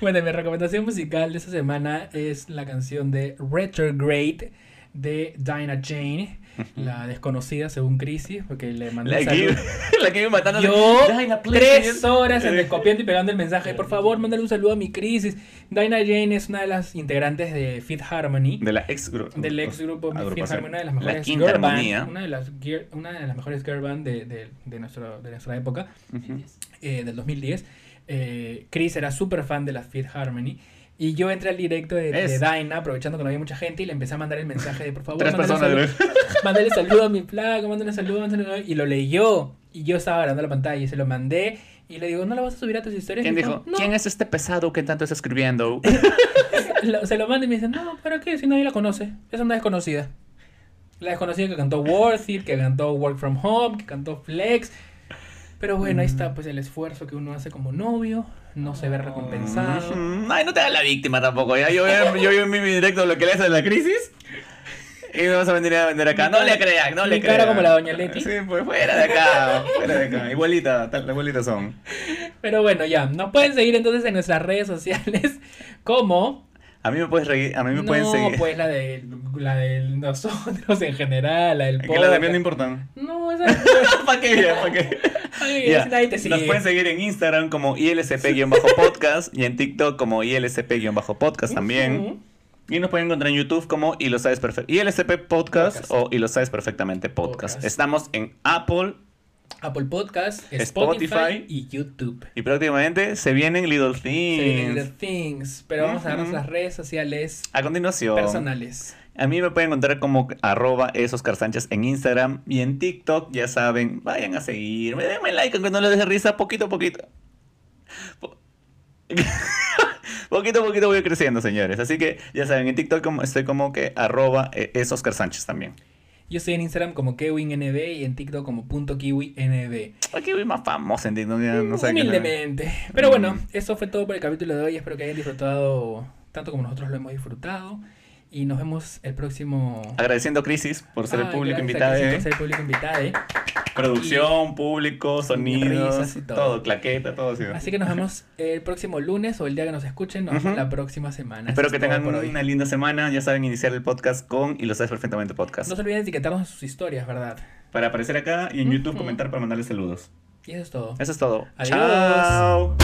Bueno, mi recomendación musical de esta semana es la canción de Retrograde de Dinah Jane, la desconocida según Crisis, porque le mandé La que, salud. la que iba matando. Yo please. tres horas en el copiando y pegando el mensaje. Por favor, mándale un saludo a mi Crisis. Dinah Jane es una de las integrantes de Fifth Harmony. De la ex grupo. Del ex grupo. Harmony, una de las mejores La girl band, una de las una de las mejores girl band de, de, de, nuestro, de nuestra época Ujú. eh, del 2010. Eh, Chris era súper fan de la Fifth Harmony. Y yo entré al directo de, de. Dinah, aprovechando que no había mucha gente, y le empecé a mandar el mensaje de por favor, Tres mándale personas. saludo, mándale saludo a mi placa, mándale saludo, mándale saludo. Y lo leyó. Y yo estaba grabando la pantalla y se lo mandé. Y le digo, ¿no lo vas a subir a tus historias? ¿Quién dijo? "No". ¿Quién es este pesado que tanto está escribiendo? Lo- se lo manda y me dice, no, ¿para qué? Si nadie la conoce. Es una desconocida. La desconocida que cantó Worth It, que cantó Work From Home, que cantó Flex. Pero bueno, ahí Mm. está pues el esfuerzo que uno hace como novio. No se ve recompensado. Ujú. Ay, no te hagas la víctima tampoco. ¿ya? Yo, yo, yo, en mi directo lo que le hace de la crisis. Y me vas a venir a vender acá. Mi No cara- le crean, no le mi cara crean. como la doña Leti. Sí, pues fuera de acá. Fuera de acá. Igualita, tal, igualitas son. Pero bueno, ya. Nos pueden seguir entonces en nuestras redes sociales como... A mí me puedes reír, a mí me no, pueden seguir. pues la de, la de nosotros en general, la del Es que las de mí no podcast. importan. No, esa... ¿Para qué? ¿Para qué? Ay, nadie te sigue. Nos pueden seguir en Instagram como ILSP-podcast y en TikTok como ILSP-podcast también. Y nos pueden encontrar en YouTube como Y lo sabes perfecto. ILSP Podcast, Podcast. o Y lo sabes perfectamente podcast. Podcast. Estamos en Apple Apple Podcast, Spotify. Spotify, y YouTube. y prácticamente se vienen Little Se vienen Things. Things, pero vamos a dar Ujú. nuestras redes sociales A continuación, personales. a mí me pueden encontrar como arroba esos Sánchez en Instagram y en TikTok, ya saben, vayan a seguirme, denme like aunque no les dé risa, poquito a poquito. Po- poquito a poquito voy creciendo, señores. Así que ya saben, en TikTok como, estoy como que arroba eh, es Oscar Sánchez también. Yo estoy en Instagram como KeWinNB y en TikTok como punto KiwiNB. Aquí voy más famoso en TikTok, ya no sé qué- Humildemente. Pero bueno, Mm. eso fue todo por el capítulo de hoy. Espero que hayan disfrutado tanto como nosotros lo hemos disfrutado. Y nos vemos el próximo... Agradeciendo a Crisis por ser el Ay, público invitado. Crisis eh. por ser el público invitado. Producción, público, sonidos, y todo. todo. claqueta, todo. sí. Así que nos vemos el próximo lunes o el día que nos escuchen. Nos vemos la próxima semana. Espero que tengan por una linda semana. Ya saben iniciar el podcast con Y lo sabes perfectamente podcast. No se olviden de etiquetarnos sus historias, ¿verdad? Para aparecer acá y en YouTube comentar para mandarles saludos. Y eso es todo. Eso es todo. Adiós. Chao.